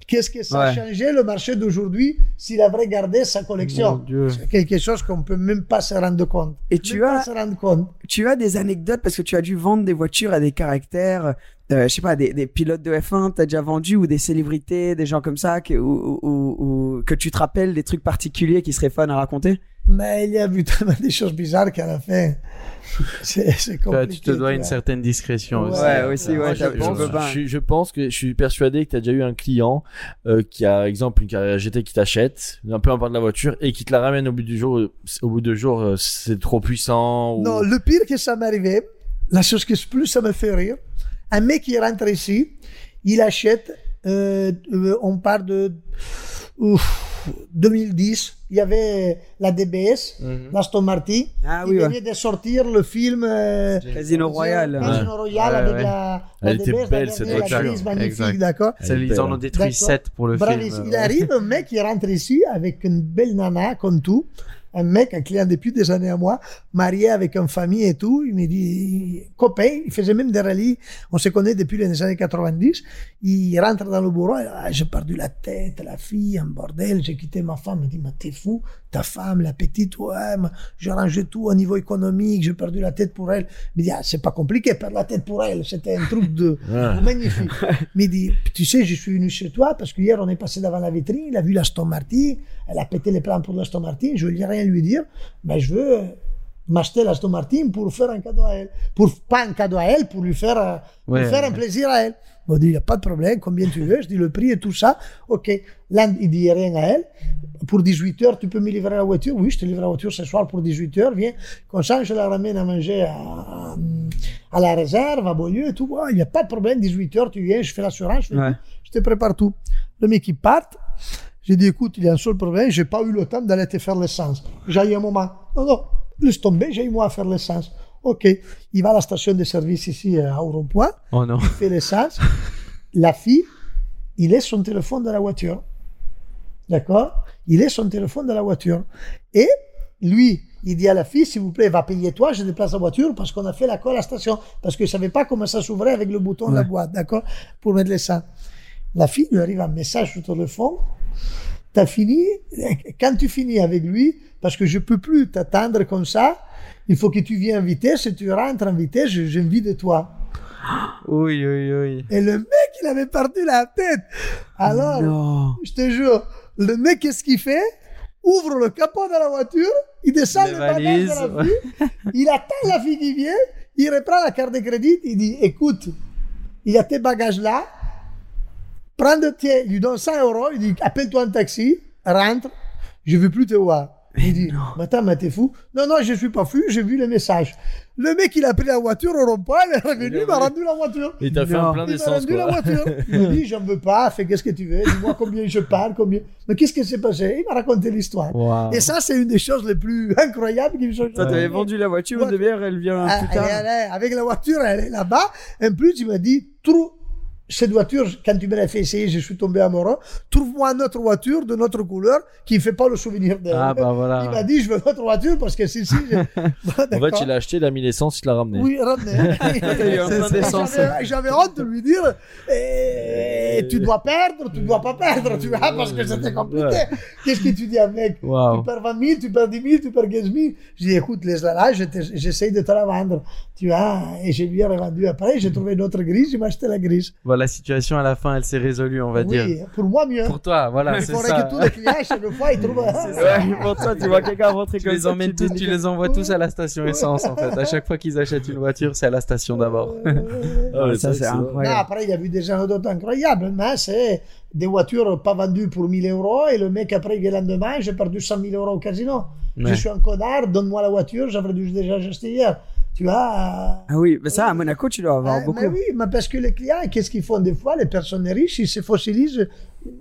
qu'est-ce que ça a Ouais. changé le marché d'aujourd'hui s'il avait gardé sa collection. C'est quelque chose qu'on peut même pas se rendre compte. Et tu Même as- pas se rendre compte. Tu as des anecdotes parce que tu as dû vendre des voitures à des caractères, euh, je sais pas, des, des pilotes de F1, t'as déjà vendu ou des célébrités, des gens comme ça, que, ou, ou- ou- que tu te rappelles des trucs particuliers qui seraient fun à raconter? Mais il y a vu tellement des choses bizarres qu'à la fin, c'est compliqué. tu te dois tu une certaine discrétion Ouais, aussi. Ouais, aussi, ouais, Moi, je, pense, je je que je suis persuadé que tu as déjà eu un client euh, qui a, exemple, une carrière GT qui t'achète, un peu importe la voiture, et qui te la ramène au bout du jour. Au bout de deux jours, euh, c'est trop puissant. Ou... Non, le pire que ça m'est arrivé, la chose qui plus ça me fait rire, un mec qui rentre ici, il achète, euh, euh, on parle de ouf, 2010, il y avait la DBS, l'Aston Martin, Ah il oui, ouais. venait de sortir le film euh, Casino Royale. Casino Royale Ouais, avec ouais. la, la Elle était DBS, belle, la cette voiture. magnifique, d'accord Ils en ont détruit D'accord. 7 pour le film. Il arrive, un mec qui rentre ici avec une belle nana, comme tout. Un mec, un client depuis des années à moi, marié avec une famille et tout. Il me dit, copain, il faisait même des rallyes. On se connaît depuis les années 90. Il rentre dans le bureau, ah, j'ai perdu la tête, la fille, un bordel, j'ai quitté ma femme. Il dit, mais t'es fou, ta femme, la petite, ouais, mais j'ai rangé tout au niveau économique, j'ai perdu la tête pour elle. Il me dit, ah, c'est pas compliqué, perdre la tête pour elle. C'était un truc de, Ouais. magnifique. Il dit, tu sais, je suis venu chez toi parce qu'hier on est passé devant la vitrine, il a vu l'Aston Martin, elle a pété les plans pour l'Aston Martin, je lui ai rien lui dire, mais je veux euh, m'acheter l'Aston Martin pour faire un cadeau à elle. Pour, pas un cadeau à elle, pour lui faire, euh, pour Ouais. faire un plaisir à elle. Il m'a dit, il n'y a pas de problème, combien tu veux? Je dis le prix et tout ça. Ok. Là, il dit rien à elle. Pour 18 heures, tu peux me livrer la voiture? Oui, je te livre la voiture ce soir pour 18 heures. Viens. Comme ça, je la ramène à manger à, à la réserve, à Beaulieu et tout. Ouais, Il n'y a pas de problème. 18 heures, tu viens, je fais l'assurance, je, Ouais. je te prépare tout. Le mec, il part. J'ai dit, écoute, il y a un seul problème, j'ai pas eu le temps d'aller te faire l'essence. J'ai eu un moment. Non, non, laisse tomber, j'ai eu moi à faire l'essence. Ok. Il va à la station de service ici euh, à rond-point Oh non. il fait l'essence. La fille, il laisse son téléphone dans la voiture. D'accord? Il laisse son téléphone dans la voiture. Et lui, il dit à la fille, s'il vous plaît, va payer toi, je déplace la voiture parce qu'on a fait l'accord à la station. Parce qu'il ne savait pas comment ça s'ouvrait avec le bouton de la boîte, d'accord? Pour mettre l'essence. La fille lui arrive un message sur le téléphone. T'as fini Quand tu finis avec lui, parce que je peux plus t'attendre comme ça, il faut que tu viennes en vitesse et tu rentres en vitesse, je- j'ai envie de toi. Oui, oui, oui. Et le mec, il avait perdu la tête. Alors, Non. je te jure, le mec, qu'est-ce qu'il fait? Ouvre le capot de la voiture, il descend Les les bagages valises, de la fille, il attend la fille qui vient, il reprend la carte de crédit, il dit, écoute, il y a tes bagages là, prends de tes, il lui donne 100 euros, il dit, appelle-toi un taxi, rentre, je veux plus te voir. Il dit, attends, mais t'es fou Non, non, je suis pas fou, j'ai vu le message. Le mec, il a pris la voiture au rond-point, il est revenu, il m'a rendu la voiture. Il t'a fait un plein Il m'a d'essence, rendu la voiture. Il m'a dit, j'en veux pas, fais qu'est-ce que tu veux, dis-moi combien je parle, combien. Mais qu'est-ce qui s'est passé? Il m'a raconté l'histoire. Et ça, c'est une des choses les plus incroyables qui me sont Toi, t'avais vendu la voiture, de bière, elle vient Ah, plus elle tard. est allée avec la voiture, elle est là-bas. En plus, il m'a dit, trouve cette voiture, quand tu me l'as fait essayer, je suis tombé amoureux. Trouve-moi une autre voiture de notre couleur qui ne fait pas le souvenir d'elle. Ah bah Il voilà. m'a dit, je veux notre voiture parce que si, si. je- En fait, il a acheté, il a mis l'essence, il l'a ramené. Oui, d'essence. J'avais- honte de lui dire eh, tu dois perdre, tu dois pas perdre, tu vois, parce que c'était compliqué. Ouais. Qu'est-ce que tu dis à un mec? Tu perds 20 000, tu perds 10 000, tu perds 15 000. Je dis écoute, laisse-la là, j'essaye de te la vendre. Tu vois, et je lui ai revendu après, j'ai trouvé une autre grise, j'ai acheté la grise. Voilà, la situation à la fin, elle s'est résolue, on va oui, dire. pour moi mieux. Pour toi, voilà, Il c'est faudrait ça. que tous les clients, chaque fois, ils trouvent. Ouais, pour toi, tu vois quelqu'un rentrer Tu comme les ça, emmènes te tous, tu les envoies tous à la station essence en fait. À chaque fois qu'ils achètent une voiture, c'est à la station d'abord. Ah, ouais, Ça, c'est. Non, incroyable. après, il y a eu des anecdotes incroyables, mais c'est des voitures pas vendues pour 1000 euros et le mec, après, il vient le lendemain, j'ai perdu 100 000 euros au casino. Ouais. Je suis un connard, donne-moi la voiture, j'aurais dû déjà acheter hier. Tu vois euh, Ah oui, mais ça, à Monaco, tu dois avoir euh, beaucoup. Mais oui, mais parce que les clients, qu'est-ce qu'ils font des fois Les personnes riches, ils se fossilisent,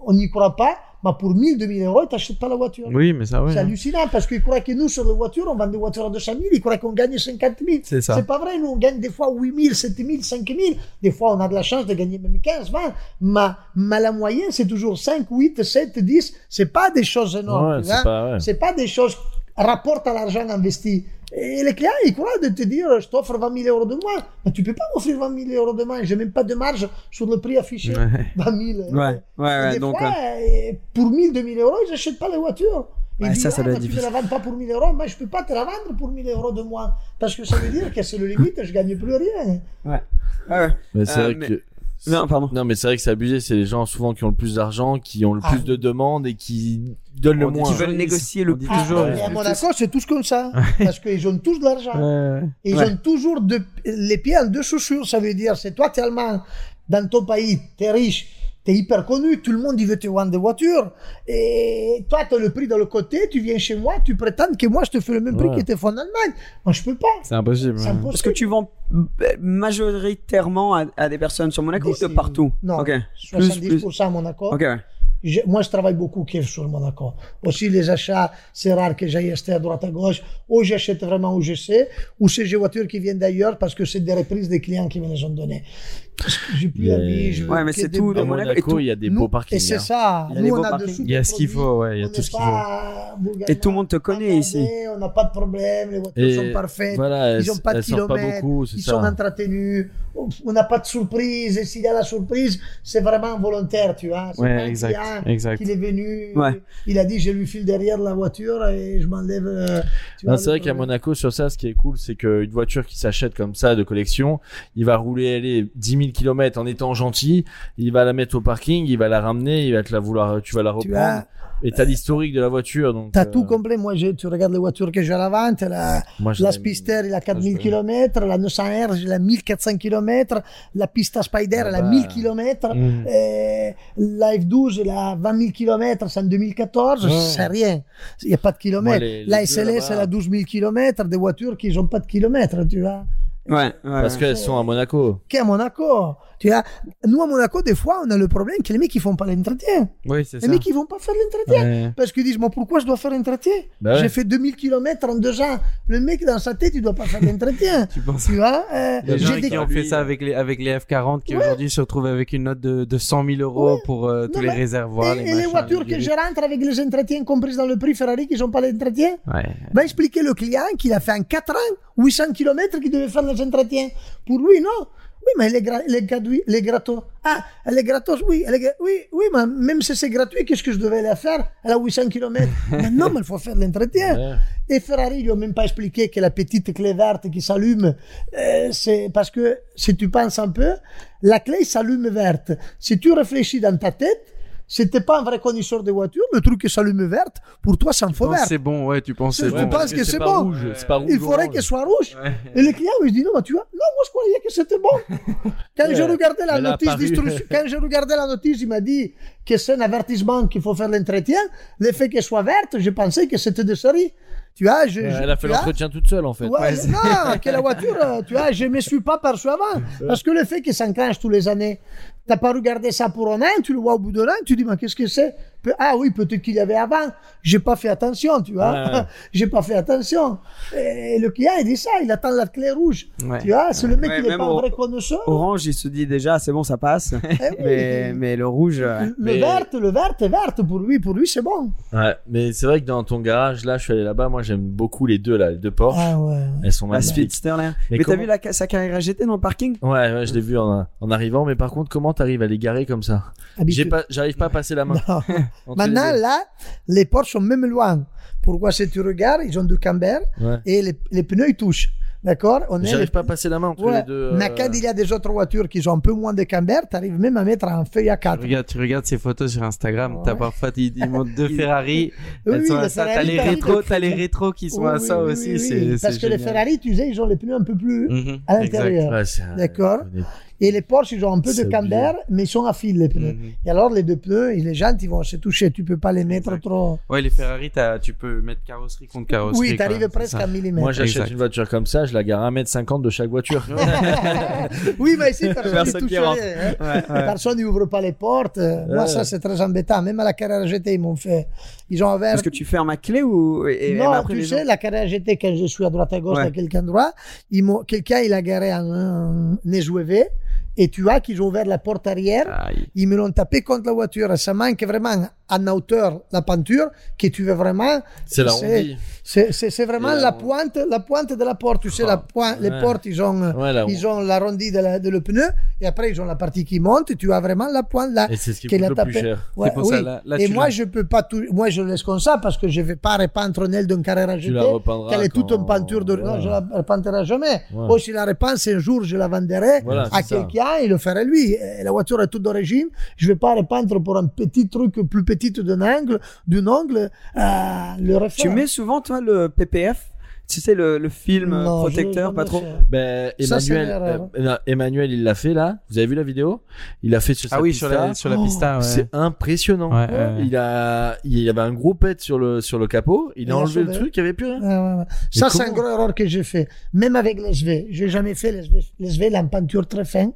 on n'y croit pas, mais pour 1000, 2000 euros, ils t'achètent pas la voiture. Oui, mais ça, ouais. C'est hallucinant parce qu'ils croient que nous, sur les voitures, on vend des voitures à 200 000, ils croient qu'on gagne 50 000. C'est ça. C'est pas vrai, nous, on gagne des fois 8 000, 7 000, 5 000. Des fois, on a de la chance de gagner même 15, 20. Mais, mais la moyenne, c'est toujours 5, 8, 7, 10. C'est pas des choses énormes. Ouais, c'est vois. pas, ouais. C'est pas des choses rapporte à l'argent investi. Et les clients, ils croient de te dire, je t'offre 20 000 euros de moins. Mais tu peux pas m'offrir 20 000 euros de moins. J'ai même pas de marge sur le prix affiché. Ouais. 20 000. Ouais, ouais, des donc, fois, euh, pour 1000, 2000 euros, ils n'achètent pas les voitures. Ils Ouais, disent, ça, ça ah, doit être tu ne la vends pas pour 1000 euros. Moi, je peux pas te la vendre pour 1000 euros de moins. Parce que ça veut dire que c'est le limite, je gagne plus rien. Ouais. Ouais, ouais. Mais c'est Euh, vrai mais- que. Non, pardon. Non, mais c'est vrai que c'est abusé. C'est les gens souvent qui ont le plus d'argent, qui ont le Ah. plus de demandes et qui donnent le On moins. Qui veulent négocier le on dit plus. toujours, Ah, et à Monaco, c'est tous comme ça. Parce qu'ils ont tous de l'argent. Ils Ouais. ont toujours deux- les pieds en deux chaussures. Ça veut dire, c'est toi, t'es allemand, dans ton pays, t'es riche, t'es hyper connu, tout le monde il veut te vendre des voitures. Et toi, t'as le prix de le côté, tu viens chez moi, tu prétends que moi, je te fais le même prix Ouais. que te fais en Allemagne. Moi, je peux pas. C'est impossible. Impossible. Est-ce que tu vends euh, majoritairement à, à des personnes sur Monaco ou de partout? Non, Ok. 70% à Monaco. Ok, ouais. Je- moi, je travaille beaucoup que sur Monaco. Aussi, les achats, c'est rare que j'aille acheter à droite à gauche. Ou j'achète vraiment où je sais, ou c'est des voitures qui viennent d'ailleurs parce que c'est des reprises des clients qui me les ont données. J'ai plus je veux Ouais, mais c'est tout, à Monaco, et Monaco, tout- il y a des Nous- beaux parkings. Et c'est hein. ça. Il y a des beaux parkings. Il y ce qu'il faut, ouais, il y a tout ce qu'il faut. Et tout le monde te connaît ici. On n'a pas de problème, les voitures Et sont parfaites. voilà, ils n'ont pas de kilomètres, ils ça. sont entretenus. On n'a pas de surprise. Et s'il y a la surprise, c'est vraiment volontaire, tu vois. C'est Ouais, pas un exact, qu'il est venu. Ouais. Il a dit, je lui file derrière la voiture et je m'enlève. euh, c'est vrai qu'à. Monaco, sur ça, ce qui est cool, c'est qu'une voiture qui s'achète comme ça de collection, il va rouler aller 10 000 km en étant gentil, il va la mettre au parking, il va la ramener, il va te la vouloir, tu vas la Tu reprendre. as, Et t'as l'historique de la voiture, donc. t'as euh, tout complet. Moi, j'ai- tu regardes les voitures que j'ai à la vente. La, moi, la Spister, il a je 4000 connais. km. La 900R, il a 1400 km. La Pista Spider, Ah elle a bah. 1000 km. Mm. Et la F12, elle a 20 000 km, c'est en 2014, Ouais. c'est rien. Il n'y a pas de kilomètres. Moi, les- les la SLS, elle a 12 000 km, des voitures qui n'ont pas de kilomètres, tu vois. Ouais, ouais. Parce qu'elles sont à Monaco. Qu'à Monaco, tu. Nous, à Monaco, des fois, on a le problème que les mecs, ils font pas l'entretien. Oui, c'est Les ça. mecs, ils vont pas faire l'entretien. Ouais. Parce qu'ils disent, moi, pourquoi je dois faire l'entretien Bah ouais. J'ai fait 2000 km en deux ans. Le mec, dans sa tête, il doit pas faire l'entretien. Tu penses tu vois euh, Les gens qui ont fait ça avec les, avec les F40 qui aujourd'hui se retrouvent avec une note de, de 100 000 euros pour euh, tous Non, les mais- réservoirs. Et, et les voitures les que je rentre avec les entretiens compris dans le prix Ferrari qui n'ont pas l'entretien, va expliquer le client qu'il a fait en 4 ans 800 km qu'il devait faire les entretiens. Pour lui, non. Oui, mais elle est, gra- elle est gratuit- elle est gratos. Ah, elle est gratos, oui. Elle est oui, oui, mais même si c'est gratuit, qu'est-ce que je devais la faire? Elle a 800 km. mais non, mais il faut faire l'entretien. Ouais. Et Ferrari, ils lui ont même pas expliqué que la petite clé verte qui s'allume, euh, c'est parce que si tu penses un peu, la clé s'allume verte. Si tu réfléchis dans ta tête, c'était pas un vrai connaisseur de voiture, le truc qui s'allume verte, pour toi, c'est un penses vert. c'est bon, ouais, tu penses tu bon. penses que c'est bon. rouge, c'est pas rouge. Il faudrait qu'elle soit rouge. Ouais. Et le client, il se dit, non, mais tu vois, non, moi, je croyais que c'était bon. Quand Ouais, j'ai regardé la notice d'instruction, quand j'ai regardé la notice, il m'a dit que c'est un avertissement qu'il faut faire l'entretien. Le fait qu'elle soit verte, je pensais que c'était de série. Tu vois, je, je- Elle a fait l'entretien toute seule, en fait. Ouais, non, que la voiture, euh, tu vois, je me suis pas perçu avant. Parce que le fait que ça enclenche tous les années, t'as pas regardé ça pour un an, tu le vois au bout d'un an, tu dis, mais qu'est-ce que c'est? Pe- Ah oui, peut-être qu'il y avait avant. J'ai pas fait attention, tu vois. Ouais. J'ai pas fait attention. Et le client, il dit ça, il attend la clé rouge. Ouais. Tu vois, c'est le mec Ouais, qui n'est pas un vrai connaisseur. Orange, il se dit déjà, c'est bon, ça passe. Eh oui. mais, mais le rouge. Le Mais- vert, le vert est vert pour lui, pour lui c'est bon. Ouais, mais c'est vrai que dans ton garage, là, je suis allé là-bas, moi, j'aime beaucoup les deux, là, les deux Porsche. Ah ouais. Elles sont La magnifiques. Speedster là. Mais Mais, t'as vu la, sa carrière GT dans le parking? Ouais, ouais, je l'ai vu en, en arrivant, mais par contre, comment t'arrives à les garer comme ça pas, j'arrive pas à passer la main. Les Maintenant, là, les portes sont même loin. Pourquoi si tu regardes, ils ont du camber Ouais. et les, les pneus ils touchent. D'accord? J'arrive les- pas à passer la main entre Ouais. les deux. Mais euh, quand il y a des autres voitures qui ont un peu moins de camber, tu arrives même à mettre un feuille à Tu 4. regardes, tu regardes ces photos sur Instagram, Ouais. t'as parfois, ils, ils montrent deux Ferrari, Oui, elles oui, t'as Ferrari, les t'arrives rétros, à- t'as les rétros qui sont à ça oui, aussi, Parce que les. Ferrari, tu sais, ils ont les pneus un peu plus Mhm, à l'intérieur. D'accord? Et les Porsche, ils ont un peu de camber, mais ils sont à fil, les pneus. Mhm. Et alors, les deux pneus, et les jantes, ils vont se toucher. Tu peux pas les mettre Exact. trop. Ouais, les Ferrari, t'as- tu peux mettre carrosserie contre carrosserie. Oui, tu arrives presque ça. à millimètre. Moi, j'achète Exact. une voiture comme ça, je la gare à 1m50 de chaque voiture. oui, mais ici, personne ne touche rien. hein. Personne n'ouvre pas les portes. Euh, Moi, Ouais. ça, c'est très embêtant. Même à la carrière GT, ils m'ont fait. Ils ont ouvert. Est-ce que tu fermes à clé ou. Et, non, même après tu sais, gens- la carrière GT, quand je suis à droite à gauche Ouais. à quelqu'un droit, ils m'ont, quelqu'un, il a garé un, un SUV, et tu vois qu'ils ont ouvert la porte arrière, Aïe. ils me l'ont tapé contre la voiture, ça manque vraiment en hauteur la peinture que tu veux vraiment. C'est l'arrondi. C'est c'est- c'est vraiment la pointe, la pointe de la porte. Tu sais, la pointe, les portes, ils ont, Ouais, là, ils ont l'arrondi de, la- de le pneu et après ils ont la partie qui monte et tu as vraiment la pointe là. Et c'est ce qui a le plus cher. Ouais, C'est pour oui. ça, là- là, et moi, je peux pas tout, moi, je laisse comme ça parce que je vais pas repeindre Nel d'un carré à jeter. la repeindras Qu'elle est toute quand- une peinture de, non, je la repeindrai jamais. Ouais. Ou si la repense un jour, je la vendrai Voilà, à quelqu'un, il le ferait lui. Et la voiture est toute d'origine. Je vais pas repeindre pour un petit truc plus petit d'un angle, d'un angle, euh, le refaire. Tu mets souvent, toi, le PPF Tu sais, le, le film Non, protecteur, pas trop? Ben, Emmanuel, l'erreur. euh, non, Emmanuel, il l'a fait là. Vous avez vu la vidéo? Il l'a fait sur sa Ah oui, pista. sur la, sur la pista, ouais. C'est impressionnant. Ouais, ouais. Il a, il y avait un gros pet sur le sur le capot. Il Il a enlevé le truc, il y avait plus rien. Ouais, ouais, ouais. Ça, c'est un gros erreur que j'ai fait. Même avec les SV. J'ai jamais fait les SV. Les a une peinture très fine.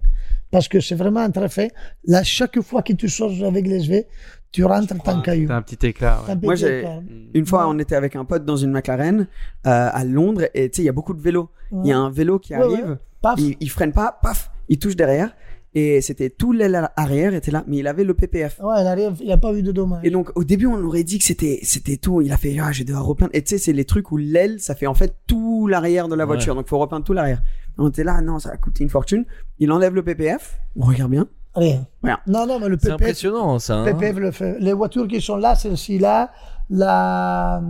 Parce que c'est vraiment très fin. Là, chaque fois que tu sors avec les SV, tu rentres dans caillou. T'as un petit éclat. Ouais. Moi, j'ai-. Une fois, on était avec un pote dans une McLaren euh, à Londres et tu sais, il y a beaucoup de vélos. Il y a un vélo qui Ouais, ouais. arrive, Paf. il, il freine pas, paf, il touche derrière et c'était tout l'aile arrière était là, mais il avait le PPF. Ouais, il arrive, il n'y a pas eu de dommage. Et donc au début on aurait dit que c'était c'était tout. Il a fait ah je vais devoir repeindre. Et tu sais c'est les trucs où l'aile ça fait en fait tout l'arrière de la voiture. Donc faut repeindre tout l'arrière. On était là non ça va coûter une fortune. Il enlève le PPF. On regarde bien. Rien. Voilà. Non, non, mais le C'est PPF, impressionnant ça. hein. PPF le fait. Les voitures qui sont là, celle-ci là, la,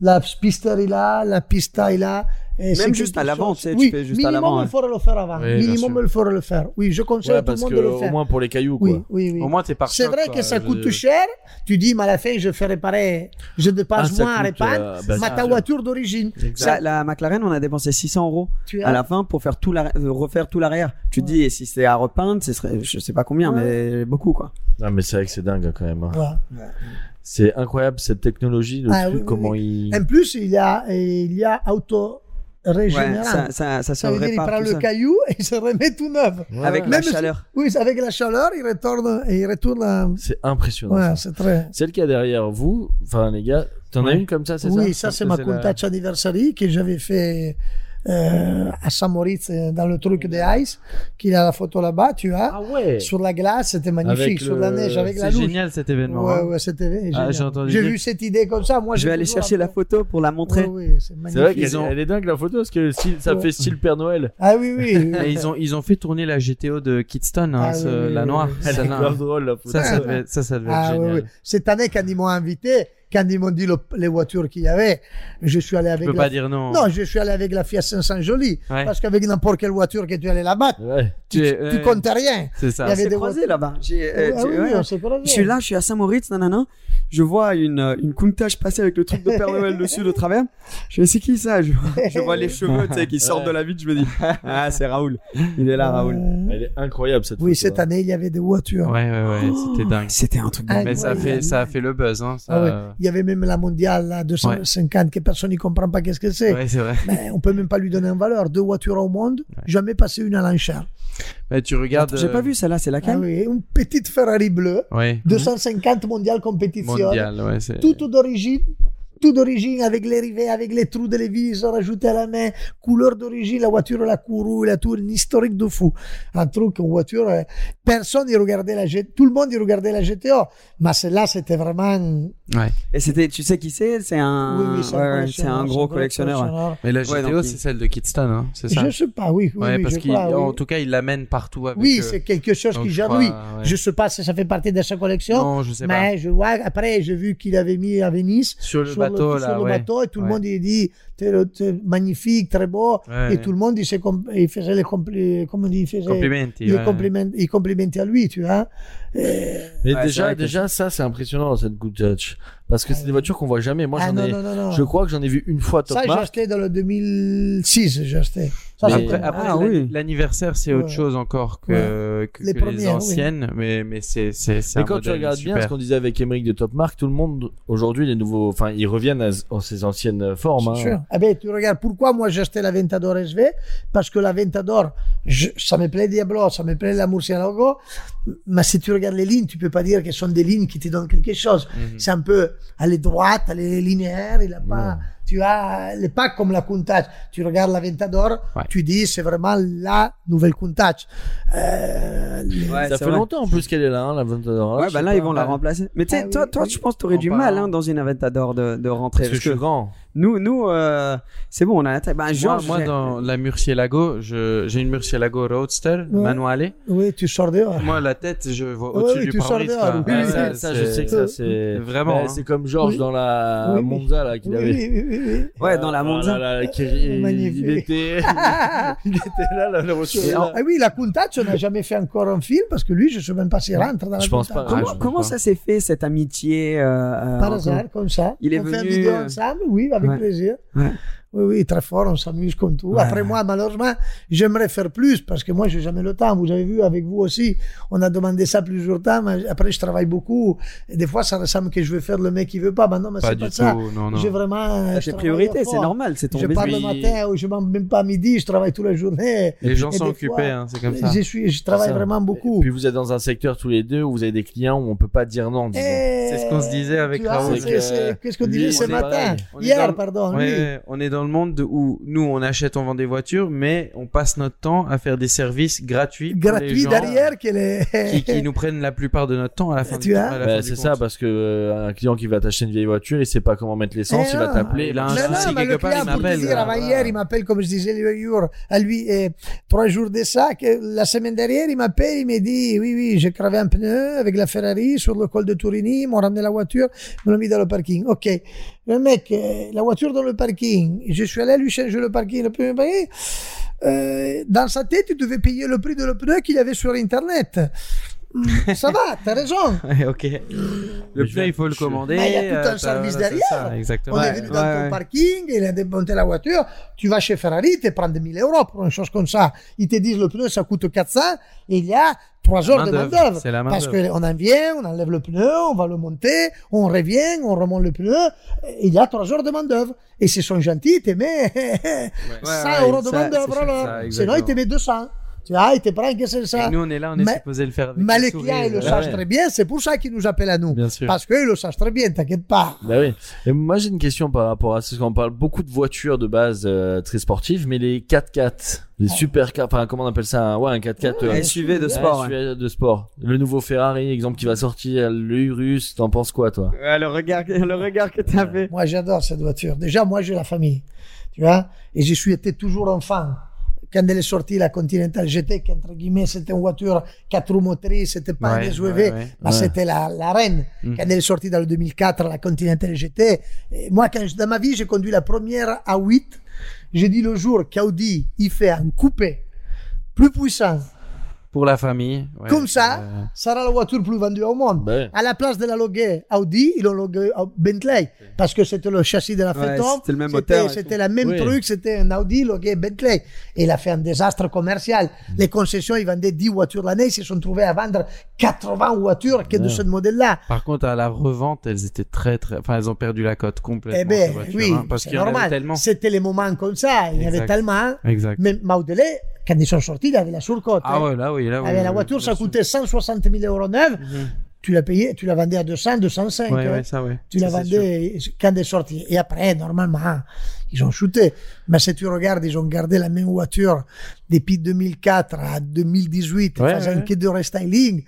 la Spister est là, la Pista est là. Et Même juste à l'avant, tu sais, tu fais juste à minimum, l'avant, il hein. faut le faire avant. Oui, minimum, il faut le faire. Oui, je conseille Ouais, à tout le parce monde que de le au moins pour les cailloux quoi. Oui, oui, oui. Au moins, t'es par C'est vrai quoi. que ça Je- coûte cher. Tu dis, mais à la fin, je fais réparer. Je dépasse Ah, moins à répandre. euh, bah, ça- ta voiture d'origine. La, la McLaren on a dépensé 600 euros Tu à as- la fin pour faire tout l'arrière- euh, refaire tout l'arrière. Tu te dis et si c'est à repeindre ce serait je sais pas combien mais beaucoup quoi. Non mais c'est vrai que c'est dingue quand même. hein. C'est incroyable cette technologie, le Ah, truc, oui, oui, comment oui. il. En plus, il y a, il y a auto régénérant. Ouais, ça, ça, ça se Ça veut dire il prend tout le ça. caillou et il se remet tout neuf. Ouais, Avec la Même si- chaleur. Oui, avec la chaleur, il retourne, et il retourne à... C'est impressionnant. Ouais, ça. c'est très... Celle qui est derrière vous, enfin les gars, t'en as une comme ça, c'est Oui, ça ça, c'est ma c'est la- Countach anniversary que j'avais fait euh, à Saint-Moritz, euh, dans le truc de Ice, qu'il a la photo là-bas, tu as. Ah ouais. Sur la glace, c'était magnifique. Avec sur le- la neige, avec la C'est louche. génial cet événement. Ouais, hein. ouais, c'était. Ah, j'ai entendu J'ai dire- vu cette idée comme ça. Moi, Je vais aller chercher la photo pour la montrer. Oui, oui, c'est C'est magnifique. vrai qu'elle ont- est dingue la photo parce que style- ça Ouais. fait style Père Noël. Ah oui, oui. ils ont ils ont fait tourner la GTO de Kidston, hein, Ah, ce- oui, oui, la noire. oui. Elle Ça, est là, grave drôle la photo. ça, ça devait, ça, ça devait être Ah, oui, génial. oui. Cette année, quand ils m'ont invité, quand ils m'ont dit le- les voitures qu'il y avait, je suis allé Tu avec peux la... pas dire non. Non, je suis allé avec la Fiat 500 Jolie. Ouais. Parce qu'avec n'importe quelle voiture que tu allais là-bas, Ouais. tu, Tu comptes rien. C'est ça. Il y avait C'est des croisé là-bas. Euh, Ah tu- oui, ouais. on s'est croisés. Je suis là, je suis à Saint-Moritz, nanana. Je vois une, euh, une Countach passer avec le truc de Père Noël dessus de travers. Je dis, c'est qui ça? Je, je vois les cheveux tu sais, qui sortent de la vitre. Je me dis, ah, c'est Raoul. Il est là, Raoul. Euh, Elle est incroyable cette Oui, cette année, il y avait des voitures. Ouais, ouais, ouais, c'était dingue. C'était un truc de Ah, Mais ça a fait, ça a fait le buzz, hein. Ça... Ah ouais. Il y avait même la mondiale, la 250, que personne n'y comprend pas qu'est-ce que c'est. Ouais, c'est vrai. Mais on peut même pas lui donner en valeur. Deux voitures au monde, jamais passé une à l'enchère. Mais tu regardes. J'ai euh, pas vu celle-là, c'est Ah laquelle oui, une petite Ferrari bleue, Ouais. 250 mondiale compétition. Mondial, ouais. c'est- Tout d'origine. Tout d'origine avec les rivets, avec les trous de les vis rajoutés à la main, couleur d'origine, la voiture, la courroux, la tour, une historique de fou. Un truc, une voiture, euh, personne y regardait la GTO, tout le monde y regardait la GTO. Mais celle-là, c'était vraiment, Ouais. Et c'était, tu sais qui c'est? C'est un, oui, oui, c'est ouais, un ouais, collectionneur, c'est un gros collectionneur. Mais la GTO, donc, c'est il- celle de Kidston, hein. C'est ça? Je sais pas, oui, oui, ouais, oui, parce qu'en tout cas, il l'amène partout avec. Oui, euh, c'est quelque chose qui lui. ouais. Je sais pas si ça fait partie de sa collection. Non, je sais pas. mais je vois, après, j'ai vu qu'il avait mis à Venise. Sur le bateau, sur là, le ouais. bateau, et tout le monde, il dit, magnifique, très beau. Ouais, et tout le monde, il, il faisait les compli- comment dit, il faisait Complimenti, les ouais. compliments, il complimentait à lui, tu vois. Et- Mais Ouais, c'est déjà, déjà ça c'est impressionnant dans cette Good Touch parce que c'est des voitures qu'on voit jamais. Moi Ah, j'en non, ai, non, non, non. je crois que j'en ai vu une fois top ça, j'ai acheté dans le 2006, j'ai acheté. Ça, Mais- c'était- Après, après, Ah, oui. l'anniversaire, c'est autre Ouais. chose encore que, que- Les que les, premières, oui. anciennes, mais, mais c'est, c'est, c'est Mais un quand tu regardes bien ce qu'on disait avec Emmerich de Top Mark, tout le monde aujourd'hui les nouveaux, enfin ils reviennent à, à ses anciennes formes. hein. Sûr. Eh ben, tu regardes, pourquoi moi j'ai acheté la Ventador SV Parce que la Ventador, je- ça me plaît Diablo, ça me plaît la Murcielago, mais si tu regardes les lignes, tu peux pas dire que ce sont des lignes qui te donnent quelque chose. Mhm. C'est un peu, elle est droite, elle est linéaire, il a pas, tu as les packs comme la Countach. Tu regardes la Ventador, Ouais. tu dis c'est vraiment la nouvelle Countach. Euh, Ouais, ça fait vrai. longtemps en plus qu'elle est là, hein, la Ventador. Ouais, bah là, pas. ils vont la remplacer. Mais tu sais, Ah toi, oui, toi, oui. je pense que tu aurais du mal hein, dans une Aventador de, de rentrer. Parce que je suis grand. Nous, nous euh, c'est bon, on a la taille. Bah, Moi, Georges, moi, dans la Murcielago, je, j'ai une Murcielago Roadster, Ouais. manuale. Oui, tu sors dehors. Moi, la tête, je vois Ouais, au-dessus oui, du tu sors pare-brise. oui, Ouais, oui, ça, ça, je sais que ça, c'est. Vraiment, hein. C'est comme Georges Oui. dans la. Monza, là, qu'il Oui, avait. oui, oui, oui, oui. Ouais, dans la Ah Monza. là là, qui- Magnifique. il était, il était là, là, la voiture. Ah oui, la Countach, on n'a jamais fait encore un film parce que lui, je ne sais même pas s'il rentre dans la Je pense pas. Comment, Ouais, comprends. ça s'est fait cette amitié euh, euh, Par hasard, comme ça. Il est on fait une venu, vidéo ensemble, oui, avec ouais. plaisir. Ouais. Oui, oui, très fort, on s'amuse comme tout. Ouais. Après moi, malheureusement, j'aimerais faire plus parce que moi, j'ai jamais le temps. Vous avez vu, avec vous aussi, on a demandé ça plusieurs temps. mais après, je travaille beaucoup. Et des fois, ça ressemble que je vais faire le mec qui veut pas. Ben non, mais c'est du pas ça. tout, non, non. J'ai vraiment. Travaille priorités, fort. c'est normal, c'est ton Je pars le matin ou je mange même pas à midi, je travaille toute la journée. Les gens Et sont occupés, hein, c'est comme ça. Je, suis, je travaille ça. vraiment Et beaucoup. puis vous êtes dans un secteur tous les deux où vous avez des clients où on peut pas dire non. C'est ce qu'on se disait avec Raoul. Qu'est-ce qu'on disait ce matin Hier, pardon. On est dans le monde de- où nous, on achète, on vend des voitures, mais on passe notre temps à faire des services gratuits. pour les Gratuit gens derrière. qu'elle est... Qui, qui nous prennent la plupart de notre temps à la fin Tu du Bah, c'est ça parce que euh, un client qui va t'acheter une vieille voiture, il sait pas comment mettre l'essence, Eh il va t'appeler. Il a un Mais souci non, quelque part, il m'appelle. dire, avant hier, il m'appelle, comme je disais le jour, à lui, et trois jours de ça, que la semaine dernière, il m'appelle, il me dit, oui, oui, j'ai crevé un pneu avec la Ferrari sur le col de Tourini, ils m'ont ramené la voiture, ils me l'ont mis dans le parking. Ok. Le mec, euh, la voiture dans le parking, je suis allé lui changer le parking, le premier parking, euh, dans sa tête, il devait payer le prix de le pneu qu'il avait sur Internet. Hum, Ça va, t'as raison. Ok. Le pneu, il faut le commander. Mais il y a tout un euh, t'as- service derrière. ça, exactement. On est Ouais, venu dans ouais, ton parking, il a démonté la voiture, tu vas chez Ferrari, tu prends 2000 euros pour une chose comme ça. Ils te disent le pneu ça coûte 400 et il y a 3 heures de main-d'œuvre. la Parce qu'on en vient, on enlève le pneu, on va le monter, on revient, on remonte le pneu, et il y a 3 heures de main-d'œuvre. Et s'ils sont gentils, ils te mettent 100 ouais, euros de main-d'œuvre Sinon, ils te mettent 200. Tu vois, ils te prennent que c'est ça. Et nous, on est là, on est Mais- supposé le faire avec Mais le les clients, ils le Ouais. savent très bien, c'est pour ça qu'ils nous appellent à nous. Bien sûr. Parce qu'ils le savent très bien, t'inquiète pas. Bah oui. Et moi j'ai une question par rapport à ça, parce qu'on parle beaucoup de voitures de base euh, très sportives, mais les 4x4, les super car- enfin comment on appelle ça, un- ouais un 4x4 euh, SUV de ouais, sport. ouais. SUV de sport. Le nouveau Ferrari, exemple qui va sortir, le Urus, t'en penses quoi toi? Ouais, le regard, le regard que t'as fait. Moi, j'adore cette voiture. Déjà, moi, j'ai la famille. Tu vois Et je suis été toujours enfant. Quand elle est sortie, la Continental GT, qu'entre guillemets, c'était une voiture quatre roues motrices, c'était pas Ouais, un SUV, ouais, ouais. mais c'était la, la reine. Quand elle est sortie dans le 2004, la Continental GT, et moi, quand je- dans ma vie, j'ai conduit la première A8. J'ai dit le jour qu'Audi, il fait un coupé plus puissant. Pour la famille. ouais. Comme ça, Euh, ça sera la voiture plus vendue au monde. Ouais. À la place de la loguer Audi, ils ont logué Bentley. Parce que c'était le châssis de la Ouais, Phantom. c'était le même moteur C'était la même Oui. truc, c'était un Audi logué Bentley. Et il a fait un désastre commercial. Mm. Les concessions, ils vendaient 10 voitures l'année, ils se sont trouvés à vendre 80 voitures que de ce modèle-là. Par contre, à la revente, elles étaient très, très, enfin, elles ont perdu la cote complètement. Eh ben, oui, hein, parce qu'il y en avait tellement. C'était les moments comme ça. Il y avait Exact. tellement. Exact. Mais Maudelet, quand ils sont sortis, il avait la surcote. Ah hein. ouais, là, oui, là, oui. Ah, mais la oui, voiture, ça coûtait 160 000 euros neuve. Mhm. Tu l'as payé, tu l'as vendue à 200, 205. Ouais, hein. ouais, ça, ouais. Tu Ça, la vendais quand elle est sortie. Et après, normalement, ils ont shooté. Mais si tu regardes, ils ont gardé la même voiture depuis 2004 à 2018, Ouais, faisant kit de restyling.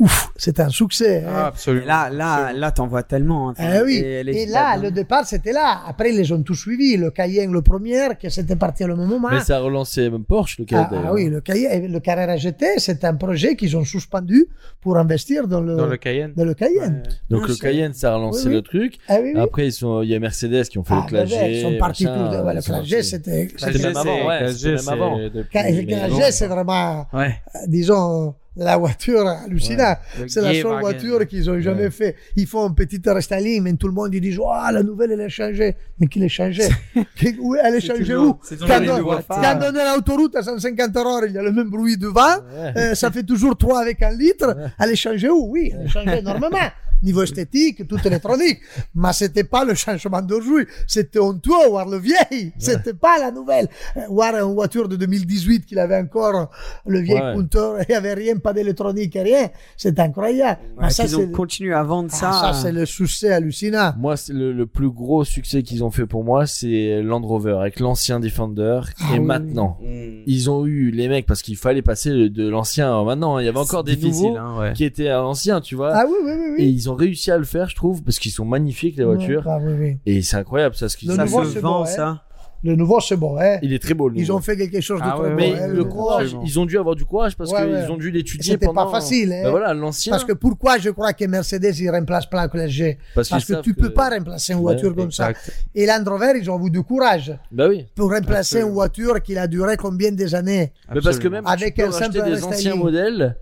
Ouf, c'est un succès. Ah, hein. absolument. Et là, là, là, t'en vois tellement. enfin, Ah oui. elle est Et là, là-dedans. le départ, c'était là. Après, ils les ont tous suivis. Le Cayenne, le premier, que c'était parti à le même moment. Mais ça a relancé même Porsche le Ah, cas ah d'ailleurs. oui, le Cayenne, le Carrera GT, c'est un projet qu'ils ont suspendu pour investir dans le, Dans le Cayenne. dans le Cayenne. Ouais. Donc Ah, le Cayenne ça a relancé Oui, oui. le truc. Ah oui, oui. Après ils sont il y a Mercedes qui ont fait Ah, le clash ben, G, ils sont partis machin, tous. de- ouais, le partis. c'était. C'était même avant, ouais, même c'est vraiment, Ouais. euh, disons, la voiture hallucinante. C'est la seule voiture qu'ils ont jamais Ouais. fait. Ils font un petit restyling, mais tout le monde ils dit oh, la nouvelle elle est changée. Mais qui l'a changée où Elle est changée où? Quand on, est à l'autoroute à 150 heures, il y a le même bruit devant. Ouais. Euh, ça fait toujours 3 avec un litre. Elle est changée où? Oui, elle est changée énormément. Niveau esthétique, tout électronique. Mais c'était pas le changement d'aujourd'hui. C'était honteux voir le vieil. C'était pas la nouvelle. Euh, Voir une voiture de 2018 qu'il avait encore le vieil Ouais. compteur, il y avait rien, pas d'électronique, rien. C'est incroyable. Ouais, Mais ça, qu'ils ont continué à vendre ça. ah, ça, c'est le succès hallucinant. Moi, c'est le, le plus gros succès qu'ils ont fait pour moi, c'est Land Rover avec l'ancien Defender Ah et oui, maintenant. Mm. Ils ont eu les mecs parce qu'il fallait passer de l'ancien à maintenant. Il y avait encore des difficile, nouveaux hein, ouais. qui étaient à l'ancien, tu vois. Ah oui, oui, oui. oui. Et ils ont réussi à le faire, je trouve, parce qu'ils sont magnifiques les voitures. Ah oui, oui. Et c'est incroyable ça ce qu'ils Le Ça ont nouveau, se c'est vend, beau, hein. ça. Le nouveau, c'est bon, hein. Il est très beau. Le Ils nouveau. ont fait quelque chose de Ah très ouais, beau. Mais hein, le courage, ils ont dû avoir du courage parce Ouais, qu'ils ouais. ont dû l'étudier C'était pendant. pas facile, hein. Ben voilà, l'ancien. Parce que pourquoi je crois que Mercedes, ils remplacent plein que les G? Parce Parce que tu que- peux pas remplacer une voiture Ouais, comme ça. Exact. Et Land Rover, ils ont eu du courage Bah oui. pour remplacer Absolument. une voiture qui a duré combien des années? Mais parce que même Avec tu peux un simple des anciens modèles,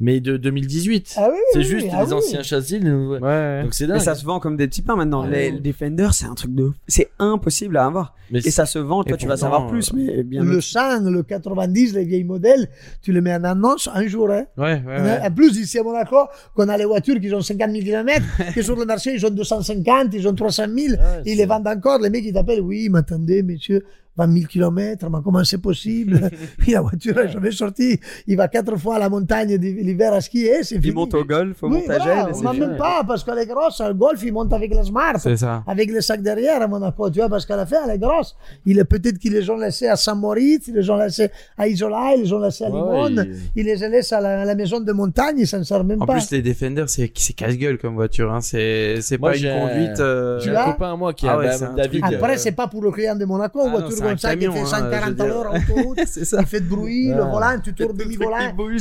mais de 2018. Ah oui, c'est oui, juste ah les oui. anciens châssis. les nouveaux- Ouais, ouais. Donc c'est Mais dingue. ça se vend comme des petits pains maintenant. Ouais. Les, le Defender, c'est un truc de. C'est impossible à avoir. Mais Et ça se vend. Toi, Et tu vas savoir plus, mais bien. Le 100, le 90, les vieilles modèles, tu le mets en annonce un jour. Hein. Ouais, ouais, ouais. En plus, ici à Monaco, qu'on a les voitures qui ont 50 000 km, que sur le marché, ils ont 250, ils ont 300 000, Ouais, ils les vendent encore. Les mecs, ils t'appellent, oui, mais attendez, monsieur, 20 000 km, mais comment c'est possible Puis la voiture n'est jamais sortie. Il va quatre fois à la montagne l'hiver à skier, c'est fini. Il monte au golf, au Oui, montagel. voilà, fini. même pas, parce qu'elle est grosse. Le golf, il monte avec la Smart. Avec le sac derrière à Monaco, tu vois, parce qu'à la fin, elle est grosse. Il est peut-être qu'ils les ont laissés à Saint-Maurice, ils les ont laissés à Isola, ils les ont laissés à Limone, ouais, ils les laissent à la, à la maison de montagne, ils s'en servent même En pas. plus, les Defender, c'est casse-gueule comme voiture. Hein. C'est pas une conduite. euh, J'ai Tu un copain à moi qui Ah a ouais, David. truc, Après, euh, c'est pas pour le client de Monaco, Ah voiture comme ça camion, qui fait hein, 140 je veux à dire. l'heure en autoroute, C'est ça. il fait de bruit, le volant, tu tournes demi-volant. oui,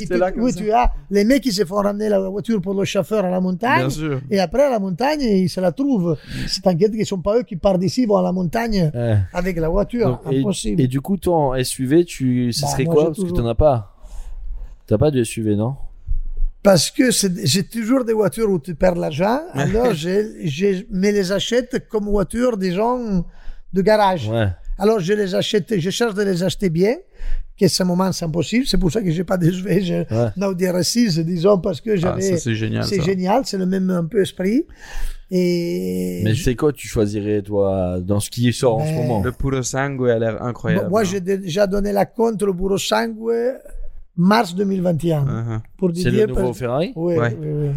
ça. tu as les mecs qui se font ramener la voiture pour le chauffeur à la montagne. Bien sûr. Et après, à la montagne, ils se la trouvent. C'est t'inquiète qu'ils sont pas eux qui partent d'ici, vont à la montagne ouais. avec la voiture. Donc, et, Impossible. et du coup, toi en SUV, tu, ce Bah, serait quoi? Parce que toujours- t'en as pas. T'as pas de SUV, non? Parce que j'ai toujours des voitures où tu perds l'argent. Alors, je, je me les achète comme voitures, disons, de garage. Ouais. Alors, je les achète, je cherche de les acheter bien, que ce moment, c'est impossible. C'est pour ça que j'ai pas de SUV. J'ai Ouais. une Audi R6, disons, parce que Ah, j'avais. ça, c'est génial. c'est génial, c'est le même un peu esprit. Et. Mais c'est quoi tu choisirais, toi, dans ce qui sort en ce Ben, moment? Le Puro Sangue a l'air incroyable. Bon, moi, hein. j'ai déjà donné la compte, le Bureau Sangue, mars 2021. Uh-huh. Pour C'est le nouveau parce- Ferrari Oui, Ouais. oui.